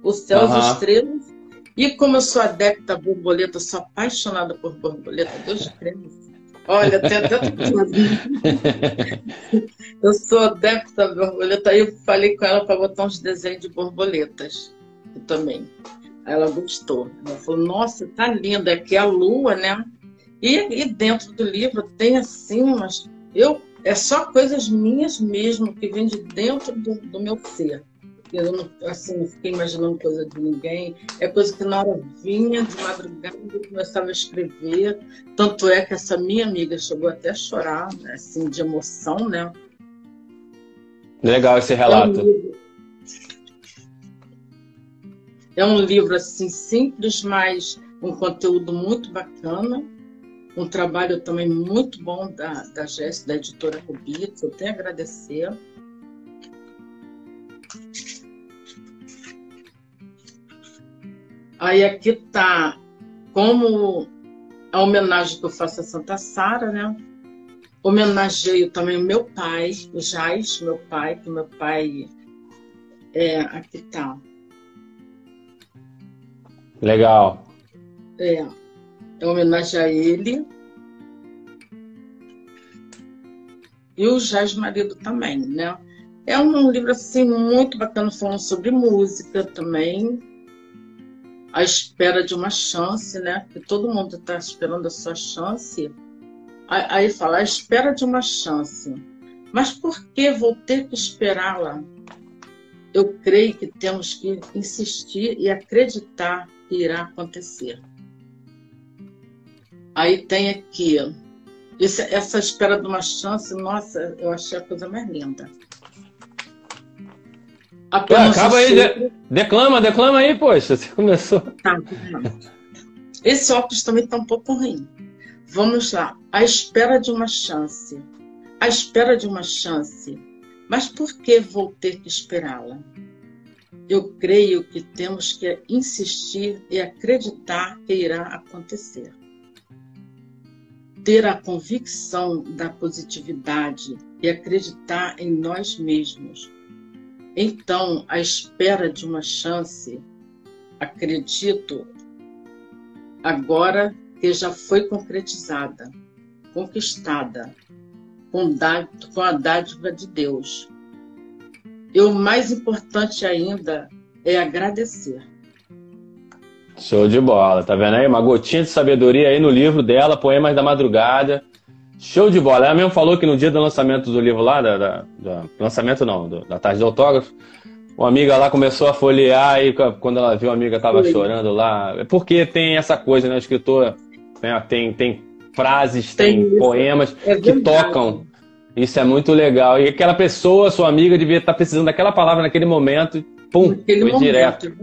O céu, uhum. as estrelas. E como eu sou adepta a borboleta, sou apaixonada por borboleta, Deus creme. Olha, tem até Eu sou adepta a borboleta, aí eu falei com ela para botar uns desenhos de borboletas também. Aí ela gostou. Ela falou, nossa, tá linda, aqui é a lua, né? E, e dentro do livro tem assim umas. Eu, é só coisas minhas mesmo, que vem de dentro do, do meu ser. Eu não, assim, não fiquei imaginando coisa de ninguém. É coisa que na hora vinha de madrugada eu começava a escrever. Tanto é que essa minha amiga chegou até a chorar, né? assim, de emoção, né? Legal esse relato. É um livro, é um livro assim simples, mas um conteúdo muito bacana um trabalho também muito bom da, da Jéssica, da editora Rubitz, eu tenho a agradecer. Aí aqui está como a homenagem que eu faço a Santa Sara, né? Homenageio também o meu pai, o Jais, meu pai, que meu pai é aqui tá. Legal. É em homenagem a ele. E o Jazz Marido também, né? É um livro assim muito bacana falando sobre música também. A espera de uma chance, né? Que todo mundo está esperando a sua chance. Aí fala, a espera de uma chance. Mas por que vou ter que esperá-la? Eu creio que temos que insistir e acreditar que irá acontecer. Aí tem aqui, essa espera de uma chance, nossa, eu achei a coisa mais linda. Apenas acaba aí, de, declama, declama aí, poxa, você começou. Tá, Esse óculos também está um pouco ruim. Vamos lá. A espera de uma chance. A espera de uma chance. Mas por que vou ter que esperá-la? Eu creio que temos que insistir e acreditar que irá acontecer ter a convicção da positividade e acreditar em nós mesmos. Então, à espera de uma chance, acredito agora que já foi concretizada, conquistada, com, a dádiva de Deus. E o mais importante ainda é agradecer. Show de bola, tá vendo aí? Uma gotinha de sabedoria aí no livro dela, Poemas da Madrugada. Show de bola. Ela mesmo falou que no dia do lançamento do livro lá, da, da, da lançamento não, do, da tarde do autógrafo, uma amiga lá começou a folhear e quando ela viu a amiga tava Oi. chorando lá. É porque tem essa coisa, né? O escritor né, tem, tem frases, tem, tem poemas é que tocam. Isso é muito legal. E aquela pessoa, sua amiga, devia estar precisando daquela palavra naquele momento pum, Naquele foi momento, direto.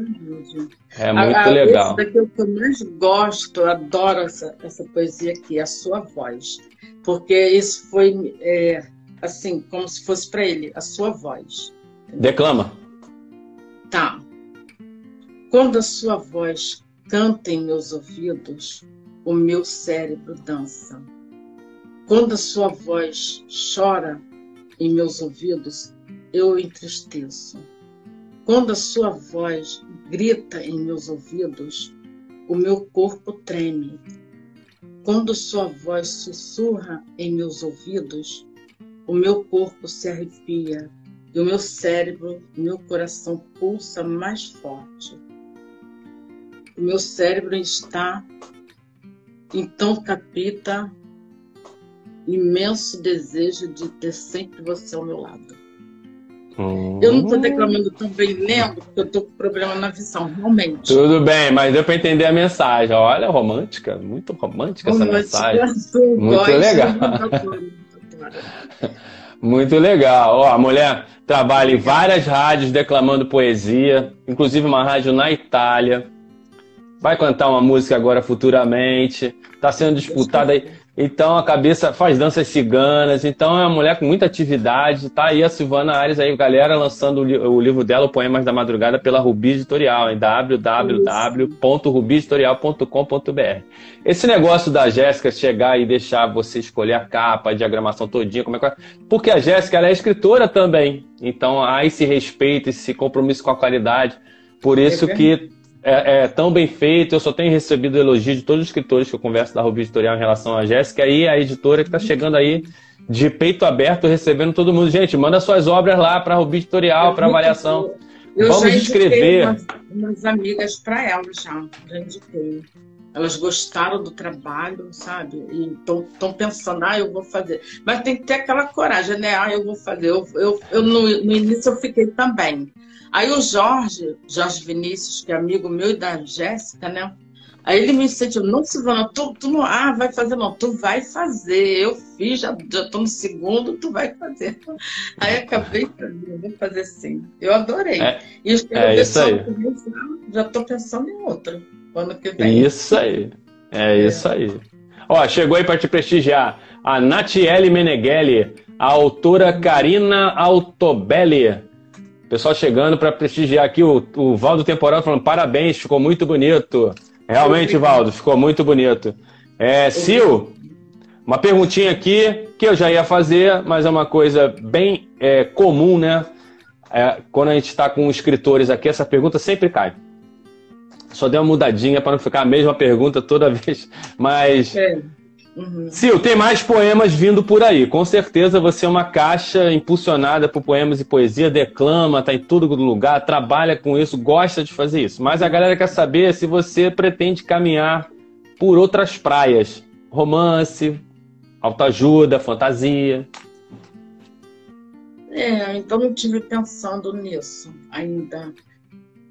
É, é muito a, legal. Esse daqui é o que eu mais gosto, adoro essa, essa poesia aqui, a sua voz. Porque isso foi, é, assim, como se fosse para ele, a sua voz. Declama. Tá. Quando a sua voz canta em meus ouvidos, o meu cérebro dança. Quando a sua voz chora em meus ouvidos, eu entristeço. Quando a sua voz grita em meus ouvidos, o meu corpo treme. Quando sua voz sussurra em meus ouvidos, o meu corpo se arrepia e o meu cérebro, meu coração pulsa mais forte. O meu cérebro está então capita imenso desejo de ter sempre você ao meu lado. Eu não estou declamando tão bem lendo, porque eu estou com problema na visão, realmente. Tudo bem, mas deu para entender a mensagem. Olha, romântica, muito romântica, romântica essa mensagem. Muito legal. muito legal. Ó, a mulher trabalha em várias rádios declamando poesia, inclusive uma rádio na Itália. Vai cantar uma música agora futuramente. Está sendo disputada aí Então a cabeça faz danças ciganas, então é uma mulher com muita atividade. Tá aí a Silvana Ares aí, galera, lançando o, livro dela, o Poemas da Madrugada, pela Rubi Editorial, em www.rubieditorial.com.br. Esse negócio da Jéssica chegar e deixar você escolher a capa, a diagramação todinha, como é que é? Porque a Jéssica ela é escritora também. Então há esse respeito, esse compromisso com a qualidade. Por isso é que é, é, tão bem feito. Eu só tenho recebido elogios de todos os escritores que eu converso da Rubi Editorial em relação a Jéssica e a editora que está chegando aí de peito aberto, recebendo todo mundo. Gente, manda suas obras lá para a Rubi Editorial, para avaliação. Eu Vamos já escrever. Umas, umas amigas para elas já, já indiquei. Elas gostaram do trabalho, sabe? E estão pensando, ah, eu vou fazer. Mas tem que ter aquela coragem, né? Ah, eu vou fazer. Eu, eu, eu no, no início eu fiquei também. Aí o Jorge, Jorge Vinícius, que é amigo meu e da Jéssica, né? Aí ele me incentivou, não, Silvana, tu, tu não ah, vai fazer, não, tu vai fazer. Eu fiz, já estou no segundo, tu vai fazer. Aí acabei fazendo, vou fazer sim. Eu adorei. É, e é isso aí. Já estou pensando em outro, ano que vem. Isso aí, é, é. isso aí. Ó, chegou aí para te prestigiar a Natiele Meneghelli, a autora Karina Altobelli, Pessoal chegando para prestigiar aqui o, o Valdo Temporal falando parabéns, ficou muito bonito. Realmente, Valdo, ficou muito bonito. É, Sil, uma perguntinha aqui que eu já ia fazer, mas é uma coisa bem é, comum, né? É, quando a gente está com escritores aqui, essa pergunta sempre cai. Só dei uma mudadinha para não ficar a mesma pergunta toda vez. Mas é. Uhum. Sil, tem mais poemas vindo por aí. Com certeza você é uma caixa impulsionada por poemas e poesia, declama, tá em todo lugar, trabalha com isso, gosta de fazer isso. Mas a galera quer saber se você pretende caminhar por outras praias. Romance, autoajuda, fantasia. É, então não estive pensando nisso ainda.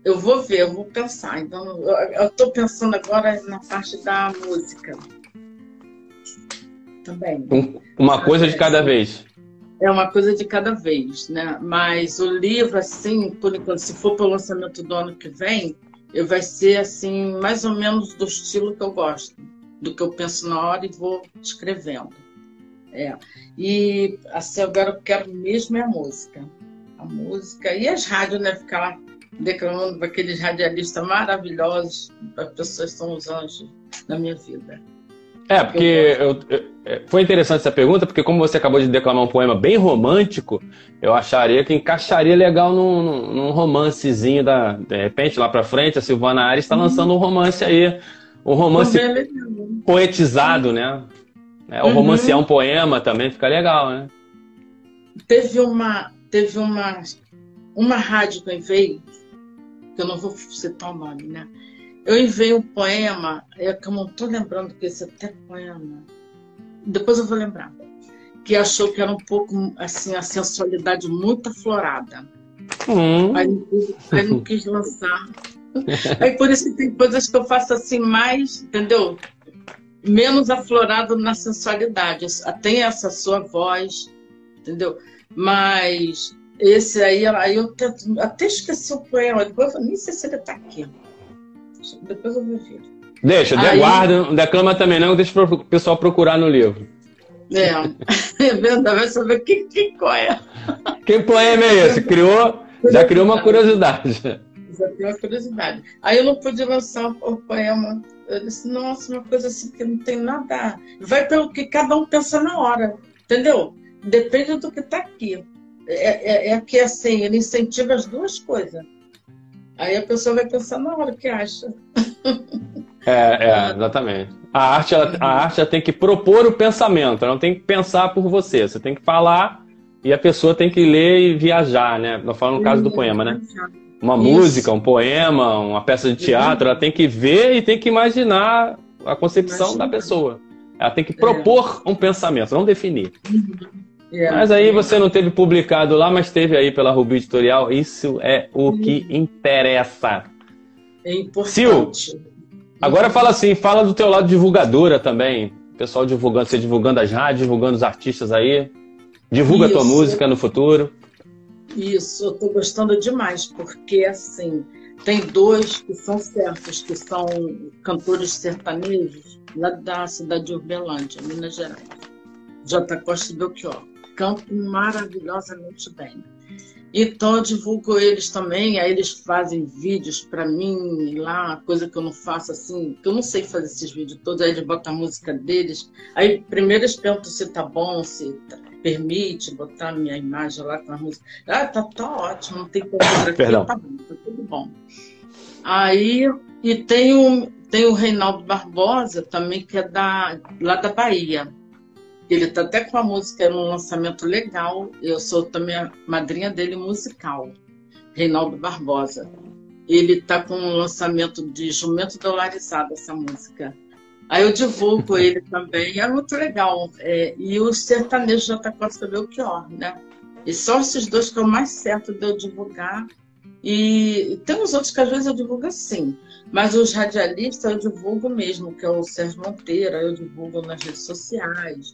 Eu vou ver, eu vou pensar. Então, eu estou pensando agora na parte da música também. uma coisa de cada vez. É uma coisa de cada vez, né? Mas o livro, assim, por enquanto, se for para o lançamento do ano que vem, eu vai ser assim, mais ou menos do estilo que eu gosto, do que eu penso na hora e vou escrevendo. É. E assim, agora eu quero mesmo é a música. A música e as rádios, né? Ficar lá declamando para aqueles radialistas maravilhosos, as pessoas são os anjos na minha vida. É, porque eu, eu, é, foi interessante essa pergunta, porque como você acabou de declamar um poema bem romântico, eu acharia que encaixaria legal num, num, num romancezinho da. De repente, lá pra frente, a Silvana Ares está lançando um romance aí. Um romance poetizado, né? É, o uhum. romance é um poema também, fica legal, né? Teve uma. Teve uma. Uma rádio que eu veio, que eu não vou citar o nome, né? Eu enviei um poema, é que eu não estou lembrando que esse é até poema. Depois eu vou lembrar. Que achou que era um pouco assim, a sensualidade muito aflorada. Hum. Aí, aí não quis lançar. Aí por isso que tem coisas que eu faço assim mais, entendeu? Menos aflorado na sensualidade. Tem essa sua voz, entendeu? Mas esse aí, aí eu tento, até esqueci o poema, depois eu nem sei se ele está aqui. Depois eu ver. Deixa, Aí... guarda, declama também não, deixa o pessoal procurar no livro. É, é verdade, vai saber que, que qual é. Que poema é esse? Criou, já criou uma curiosidade. Já criou uma curiosidade. Aí eu não pude lançar o poema. Eu disse, nossa, uma coisa assim que não tem nada. Vai pelo que cada um pensa na hora, entendeu? Depende do que está aqui. É, é, é que assim, ele incentiva as duas coisas Aí a pessoa vai pensar na hora que acha. É, é exatamente. A arte, ela, a arte tem que propor o pensamento, ela não tem que pensar por você. Você tem que falar e a pessoa tem que ler e viajar, né? Não falo no caso do poema, né? Uma Isso. música, um poema, uma peça de teatro, ela tem que ver e tem que imaginar a concepção Imagina. da pessoa. Ela tem que propor é. um pensamento, não definir. Uhum. Yeah. Mas aí você não teve publicado lá, mas teve aí pela Rubi Editorial. Isso é o que interessa. É importante. Sil, agora fala assim, fala do teu lado divulgadora também. pessoal divulgando, você divulgando as rádios, divulgando os artistas aí. Divulga Isso. tua música no futuro. Isso, eu tô gostando demais, porque assim, tem dois que são certos, que são cantores sertanejos lá da cidade de Uberlândia, Minas Gerais. J. Costa e Belchior. Cantam maravilhosamente bem. Então eu divulgo eles também, aí eles fazem vídeos para mim lá, coisa que eu não faço assim, que eu não sei fazer esses vídeos todos, aí eles botam a música deles. Aí primeiro eles perguntam se tá bom, se tá, permite botar minha imagem lá com a música. Ah, tá, tá ótimo, não tem problema aqui, tá bom, tá tudo bom. Aí, e tem o, tem o Reinaldo Barbosa também, que é da, lá da Bahia. Ele está até com a música num lançamento legal. Eu sou também a madrinha dele musical, Reinaldo Barbosa. Ele está com um lançamento de Jumento Dolarizado, essa música. Aí eu divulgo ele também, é muito legal. É, e o sertanejo já está quase saber o pior, né? E só esses dois que é o mais certo de eu divulgar. E, e tem os outros que às vezes eu divulgo assim. Mas os radialistas eu divulgo mesmo, que é o Sérgio Monteiro, eu divulgo nas redes sociais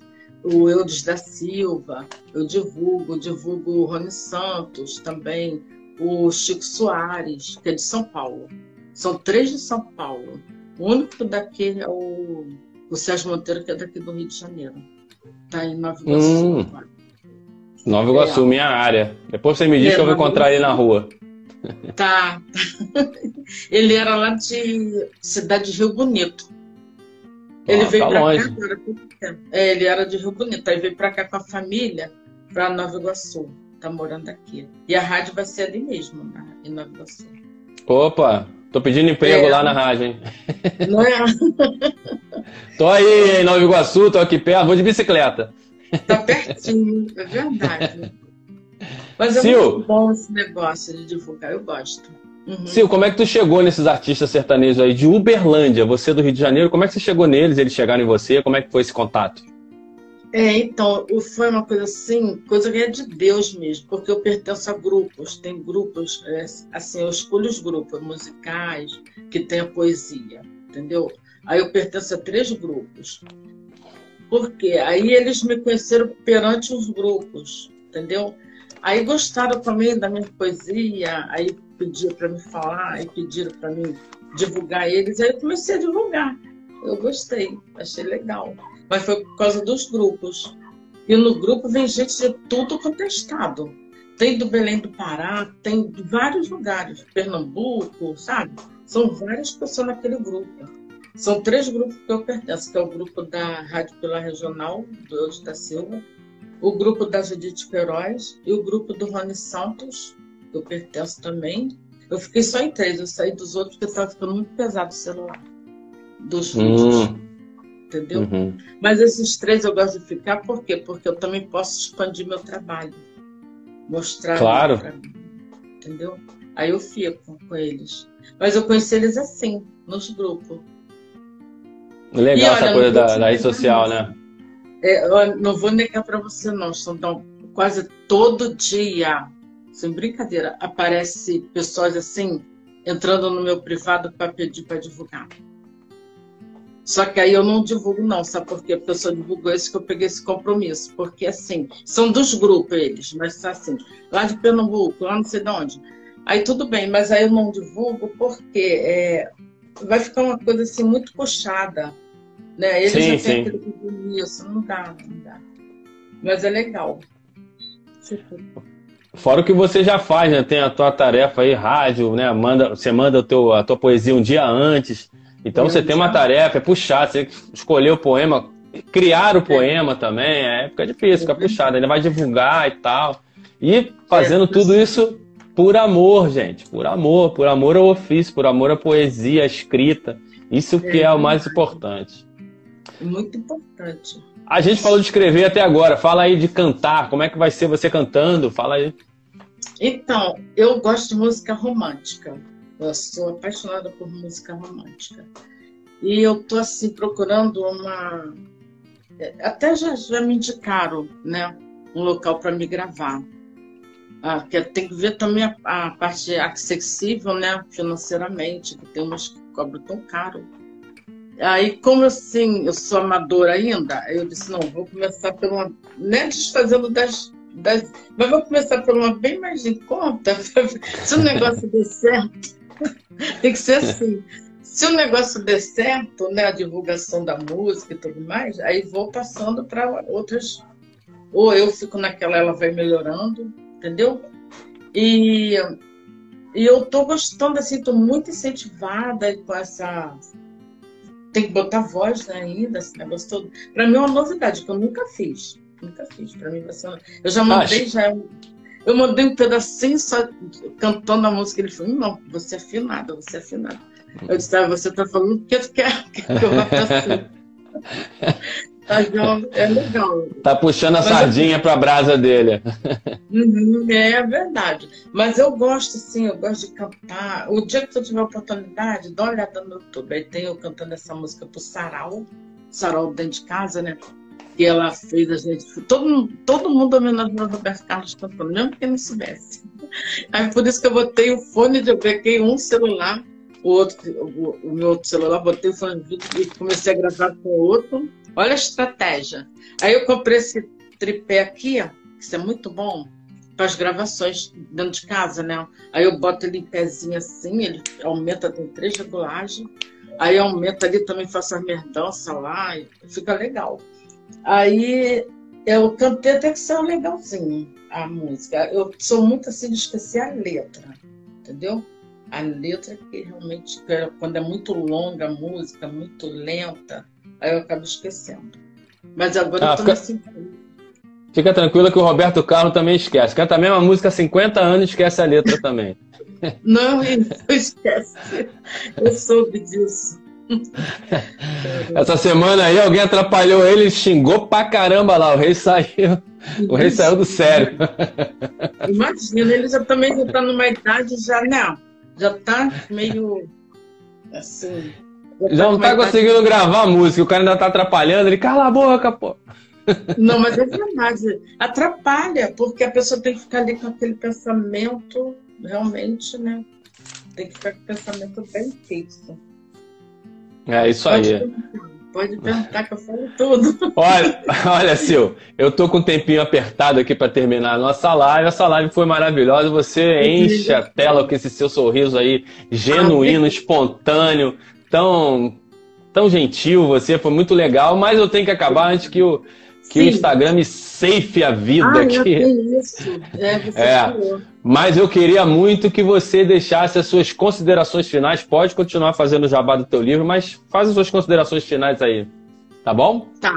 o Eudes da Silva, eu divulgo, divulgo o Rony Santos também, o Chico Soares, que é de São Paulo. São três de São Paulo. O único daqui é o, o Sérgio Monteiro, que é daqui do Rio de Janeiro. Está em Nova Iguaçu. Hum, Nova Iguaçu, é. minha área. Depois você me diz é, que eu vou encontrar ele na rua. Tá. ele era lá de cidade de Rio Bonito. Ele veio tá pra longe. cá agora É, ele era de Rio Bonito, aí veio pra cá com a família, pra Nova Iguaçu. Tá morando aqui. E a rádio vai ser ali mesmo, na, em Nova Iguaçu. Opa, tô pedindo emprego é. lá na rádio, hein? Não é? tô aí em Nova Iguaçu, tô aqui perto, vou de bicicleta. Tá pertinho, é verdade. Mas é Sil, muito bom esse negócio de divulgar, eu gosto. Uhum. Sil, como é que tu chegou nesses artistas sertanejos aí de Uberlândia? Você do Rio de Janeiro, como é que você chegou neles? Eles chegaram em você? Como é que foi esse contato? É, então, foi uma coisa assim, coisa que é de Deus mesmo, porque eu pertenço a grupos, tem grupos, é, assim, eu escolho os grupos musicais que tem a poesia, entendeu? Aí eu pertenço a três grupos. Por quê? Aí eles me conheceram perante os grupos, entendeu? Aí gostaram também da minha poesia, aí pediram para me falar, aí pediram para mim divulgar eles, aí eu comecei a divulgar. Eu gostei, achei legal. Mas foi por causa dos grupos. E no grupo vem gente de tudo contestado. É tem do Belém do Pará, tem de vários lugares, Pernambuco, sabe? São várias pessoas naquele grupo. São três grupos que eu pertenço, que é o grupo da Rádio Pela Regional, do Eudes da Silva, o grupo da Judite Queiroz e o grupo do Rony Santos, que eu pertenço também. Eu fiquei só em três, eu saí dos outros porque estava ficando muito pesado o celular. Dos vídeos. Hum. Entendeu? Uhum. Mas esses três eu gosto de ficar, por quê? Porque eu também posso expandir meu trabalho. Mostrar. Claro. entendeu? Aí eu fico com eles. Mas eu conheci eles assim, nos grupos. Legal e, essa olha, coisa da, da rede social, né? É, não vou negar para você, não. Então, quase todo dia, sem brincadeira, aparece pessoas assim, entrando no meu privado para pedir para divulgar. Só que aí eu não divulgo, não, sabe por quê? A pessoa divulgou isso que eu peguei esse compromisso. Porque, assim, são dos grupos eles, mas tá assim, lá de Pernambuco, lá não sei de onde. Aí tudo bem, mas aí eu não divulgo porque é, vai ficar uma coisa assim muito puxada né? Ele sim, já tem aquele compromisso, não dá, não dá. Mas é legal. Fora o que você já faz, né? Tem a tua tarefa aí, rádio, né? Manda, você manda o teu, a tua poesia um dia antes. Então você tem uma tarefa, é puxar, você escolher o poema, criar o poema também, é época difícil, fica puxado. Ele vai divulgar e tal. E fazendo é, tudo isso por amor, gente. Por amor, por amor ao ofício, por amor à poesia, à escrita. Isso que é, é o mais importante. Muito importante. A gente falou de escrever até agora. Fala aí de cantar. Como é que vai ser você cantando? Fala aí. Então, eu gosto de música romântica. Eu sou apaixonada por música romântica. E eu tô assim procurando uma até já, já me indicaram, né, um local para me gravar. Ah, que tem que ver também a, a, parte acessível, né, financeiramente, que tem umas que cobram tão caro. Aí, como assim, eu sou amadora ainda, eu disse, não, vou começar por uma, né, desfazendo das, das, mas vou começar por uma bem mais em conta, se o negócio der certo, Tem que ser assim. Se o negócio der certo, né, a divulgação da música e tudo mais, aí vou passando para outras. Ou eu fico naquela, ela vai melhorando, entendeu? E, e eu tô gostando, assim, tô muito incentivada com essa. Tem que botar voz ainda, esse negócio todo. Para mim é uma novidade, que eu nunca fiz. Nunca fiz. Para mim vai ser. Eu já mandei, Acho... já. Eu mandei um pedacinho só cantando a música. Ele falou: Não, você é afinada, você é afinada. Eu disse: ah, Você está falando que eu quero que eu vá assim. É legal. Tá puxando a Mas sardinha eu... para a brasa dele. Uhum, é verdade. Mas eu gosto, assim, eu gosto de cantar. O dia que tu tiver oportunidade, dá uma olhada no YouTube. Aí tem eu cantando essa música pro Sarau. Sarau dentro de casa, né? que ela fez a gente. Todo, todo mundo homenageou o Roberto Carlos cantando, mesmo que não soubesse. Aí por isso que eu botei o fone de eu peguei um celular, o outro, o, o meu outro celular, botei o fone de vídeo e comecei a gravar com o outro. Olha a estratégia. Aí eu comprei esse tripé aqui, ó, isso é muito bom para as gravações dentro de casa, né? Aí eu boto ele em pezinho assim, ele aumenta, tem três regulagens. Aí aumenta ali também, faço as minhas danças lá, fica legal. Aí eu cantei até que saiu legalzinho a música. Eu sou muito assim de esquecer a letra, entendeu? A letra que realmente, quando é muito longa a música, muito lenta, aí eu acabo esquecendo. Mas agora ah, eu tô fica... assim. Fica tranquila que o Roberto Carlos também esquece. Canta a mesma música há 50 anos e esquece a letra também. Não, ele esquece. Eu soube disso. Essa semana aí alguém atrapalhou ele, xingou pra caramba lá. O rei saiu. O rei saiu do sério. Imagina, ele já também já tá numa idade já, né? Já tá meio assim. Já, não tá conseguindo gravar a música, o cara ainda tá atrapalhando, ele cala a boca, pô. Não, mas é verdade. Atrapalha, porque a pessoa tem que ficar ali com aquele pensamento, realmente, né? Tem que ficar com o pensamento bem fixo. É isso pode aí. Perguntar, pode perguntar que eu falo tudo. Olha, olha, Sil, eu tô com um tempinho apertado aqui para terminar a nossa live. Essa live foi maravilhosa. Você enche a tela com esse seu sorriso aí, genuíno, espontâneo, tão, tão gentil. Você foi muito legal, mas eu tenho que acabar antes que o que Sim. o Instagram me safe a vida. Ah, que... isso. É, você é. Mas eu queria muito que você deixasse as suas considerações finais. Pode continuar fazendo o jabá do teu livro, mas faz as suas considerações finais aí. Tá bom? Tá.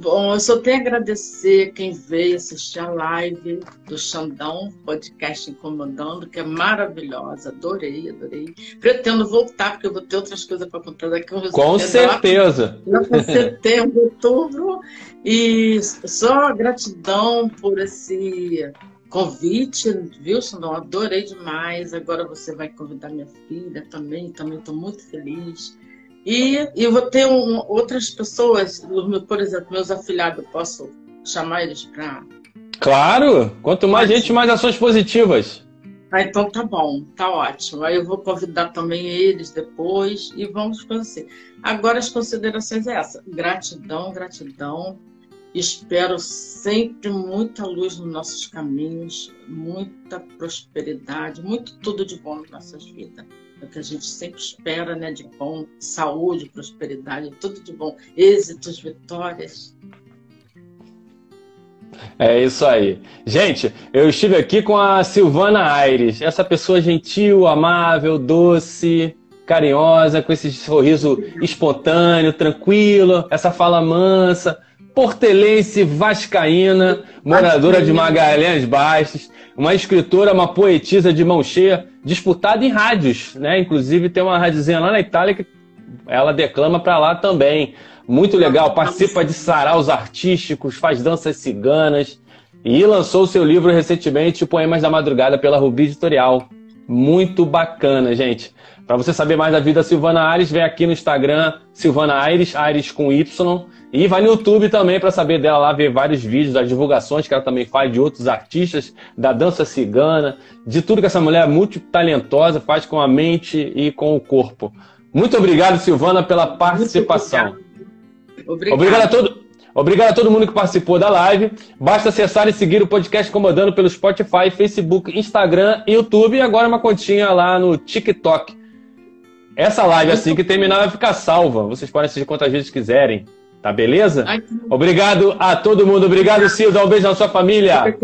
Bom, eu só tenho a agradecer quem veio assistir a live do Xandão, podcast Incomodando, que é maravilhosa. Adorei, adorei. Pretendo voltar, porque eu vou ter outras coisas para contar daqui um Com certeza. Lá para setembro, outubro. E só gratidão por esse convite, viu, Xandão? Adorei demais. Agora você vai convidar minha filha também, também estou muito feliz. E, eu vou ter um, outras pessoas, por exemplo, meus afilhados, posso chamar eles para. Claro! Quanto mais Mas... gente, mais ações positivas. Ah, então tá bom, tá ótimo. Aí eu vou convidar também eles depois e vamos conhecer. Agora as considerações é essa. Gratidão, gratidão. Espero sempre muita luz nos nossos caminhos, muita prosperidade, muito tudo de bom nas nossas vidas o que a gente sempre espera, né? De bom, saúde, prosperidade, tudo de bom, êxitos, vitórias. É isso aí. Gente, eu estive aqui com a Silvana Aires, essa pessoa gentil, amável, doce, carinhosa, com esse sorriso espontâneo, tranquilo, essa fala mansa, portelense vascaína, moradora de Magalhães Bastos, uma escritora, uma poetisa de mão cheia, disputada em rádios, né? Inclusive tem uma rádiozinha lá na Itália que ela declama para lá também. Muito legal, participa de saraus artísticos, faz danças ciganas e lançou seu livro recentemente, Poemas da Madrugada, pela Rubi Editorial. Muito bacana, gente. Para você saber mais da vida da Silvana Aires, vem aqui no Instagram, Silvana Aires, Aires com Y. E vai no YouTube também para saber dela lá, ver vários vídeos, das divulgações que ela também faz de outros artistas, da dança cigana, de tudo que essa mulher é muito talentosa faz com a mente e com o corpo. Muito obrigado, Silvana, pela participação. Obrigado. Obrigado a, todo, Obrigado a todo mundo que participou da live. Basta acessar e seguir o podcast Comandando pelo Spotify, Facebook, Instagram, YouTube e agora uma continha lá no TikTok. Essa live, assim que terminar, vai ficar salva. Vocês podem assistir quantas vezes quiserem. Tá beleza? Obrigado a todo mundo. Obrigado, Sil. Dá um beijo na sua família.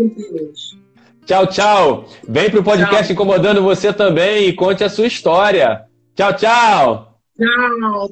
Tchau, tchau. Vem pro podcast tchau. incomodando você também e conte a sua história. Tchau, tchau. Tchau.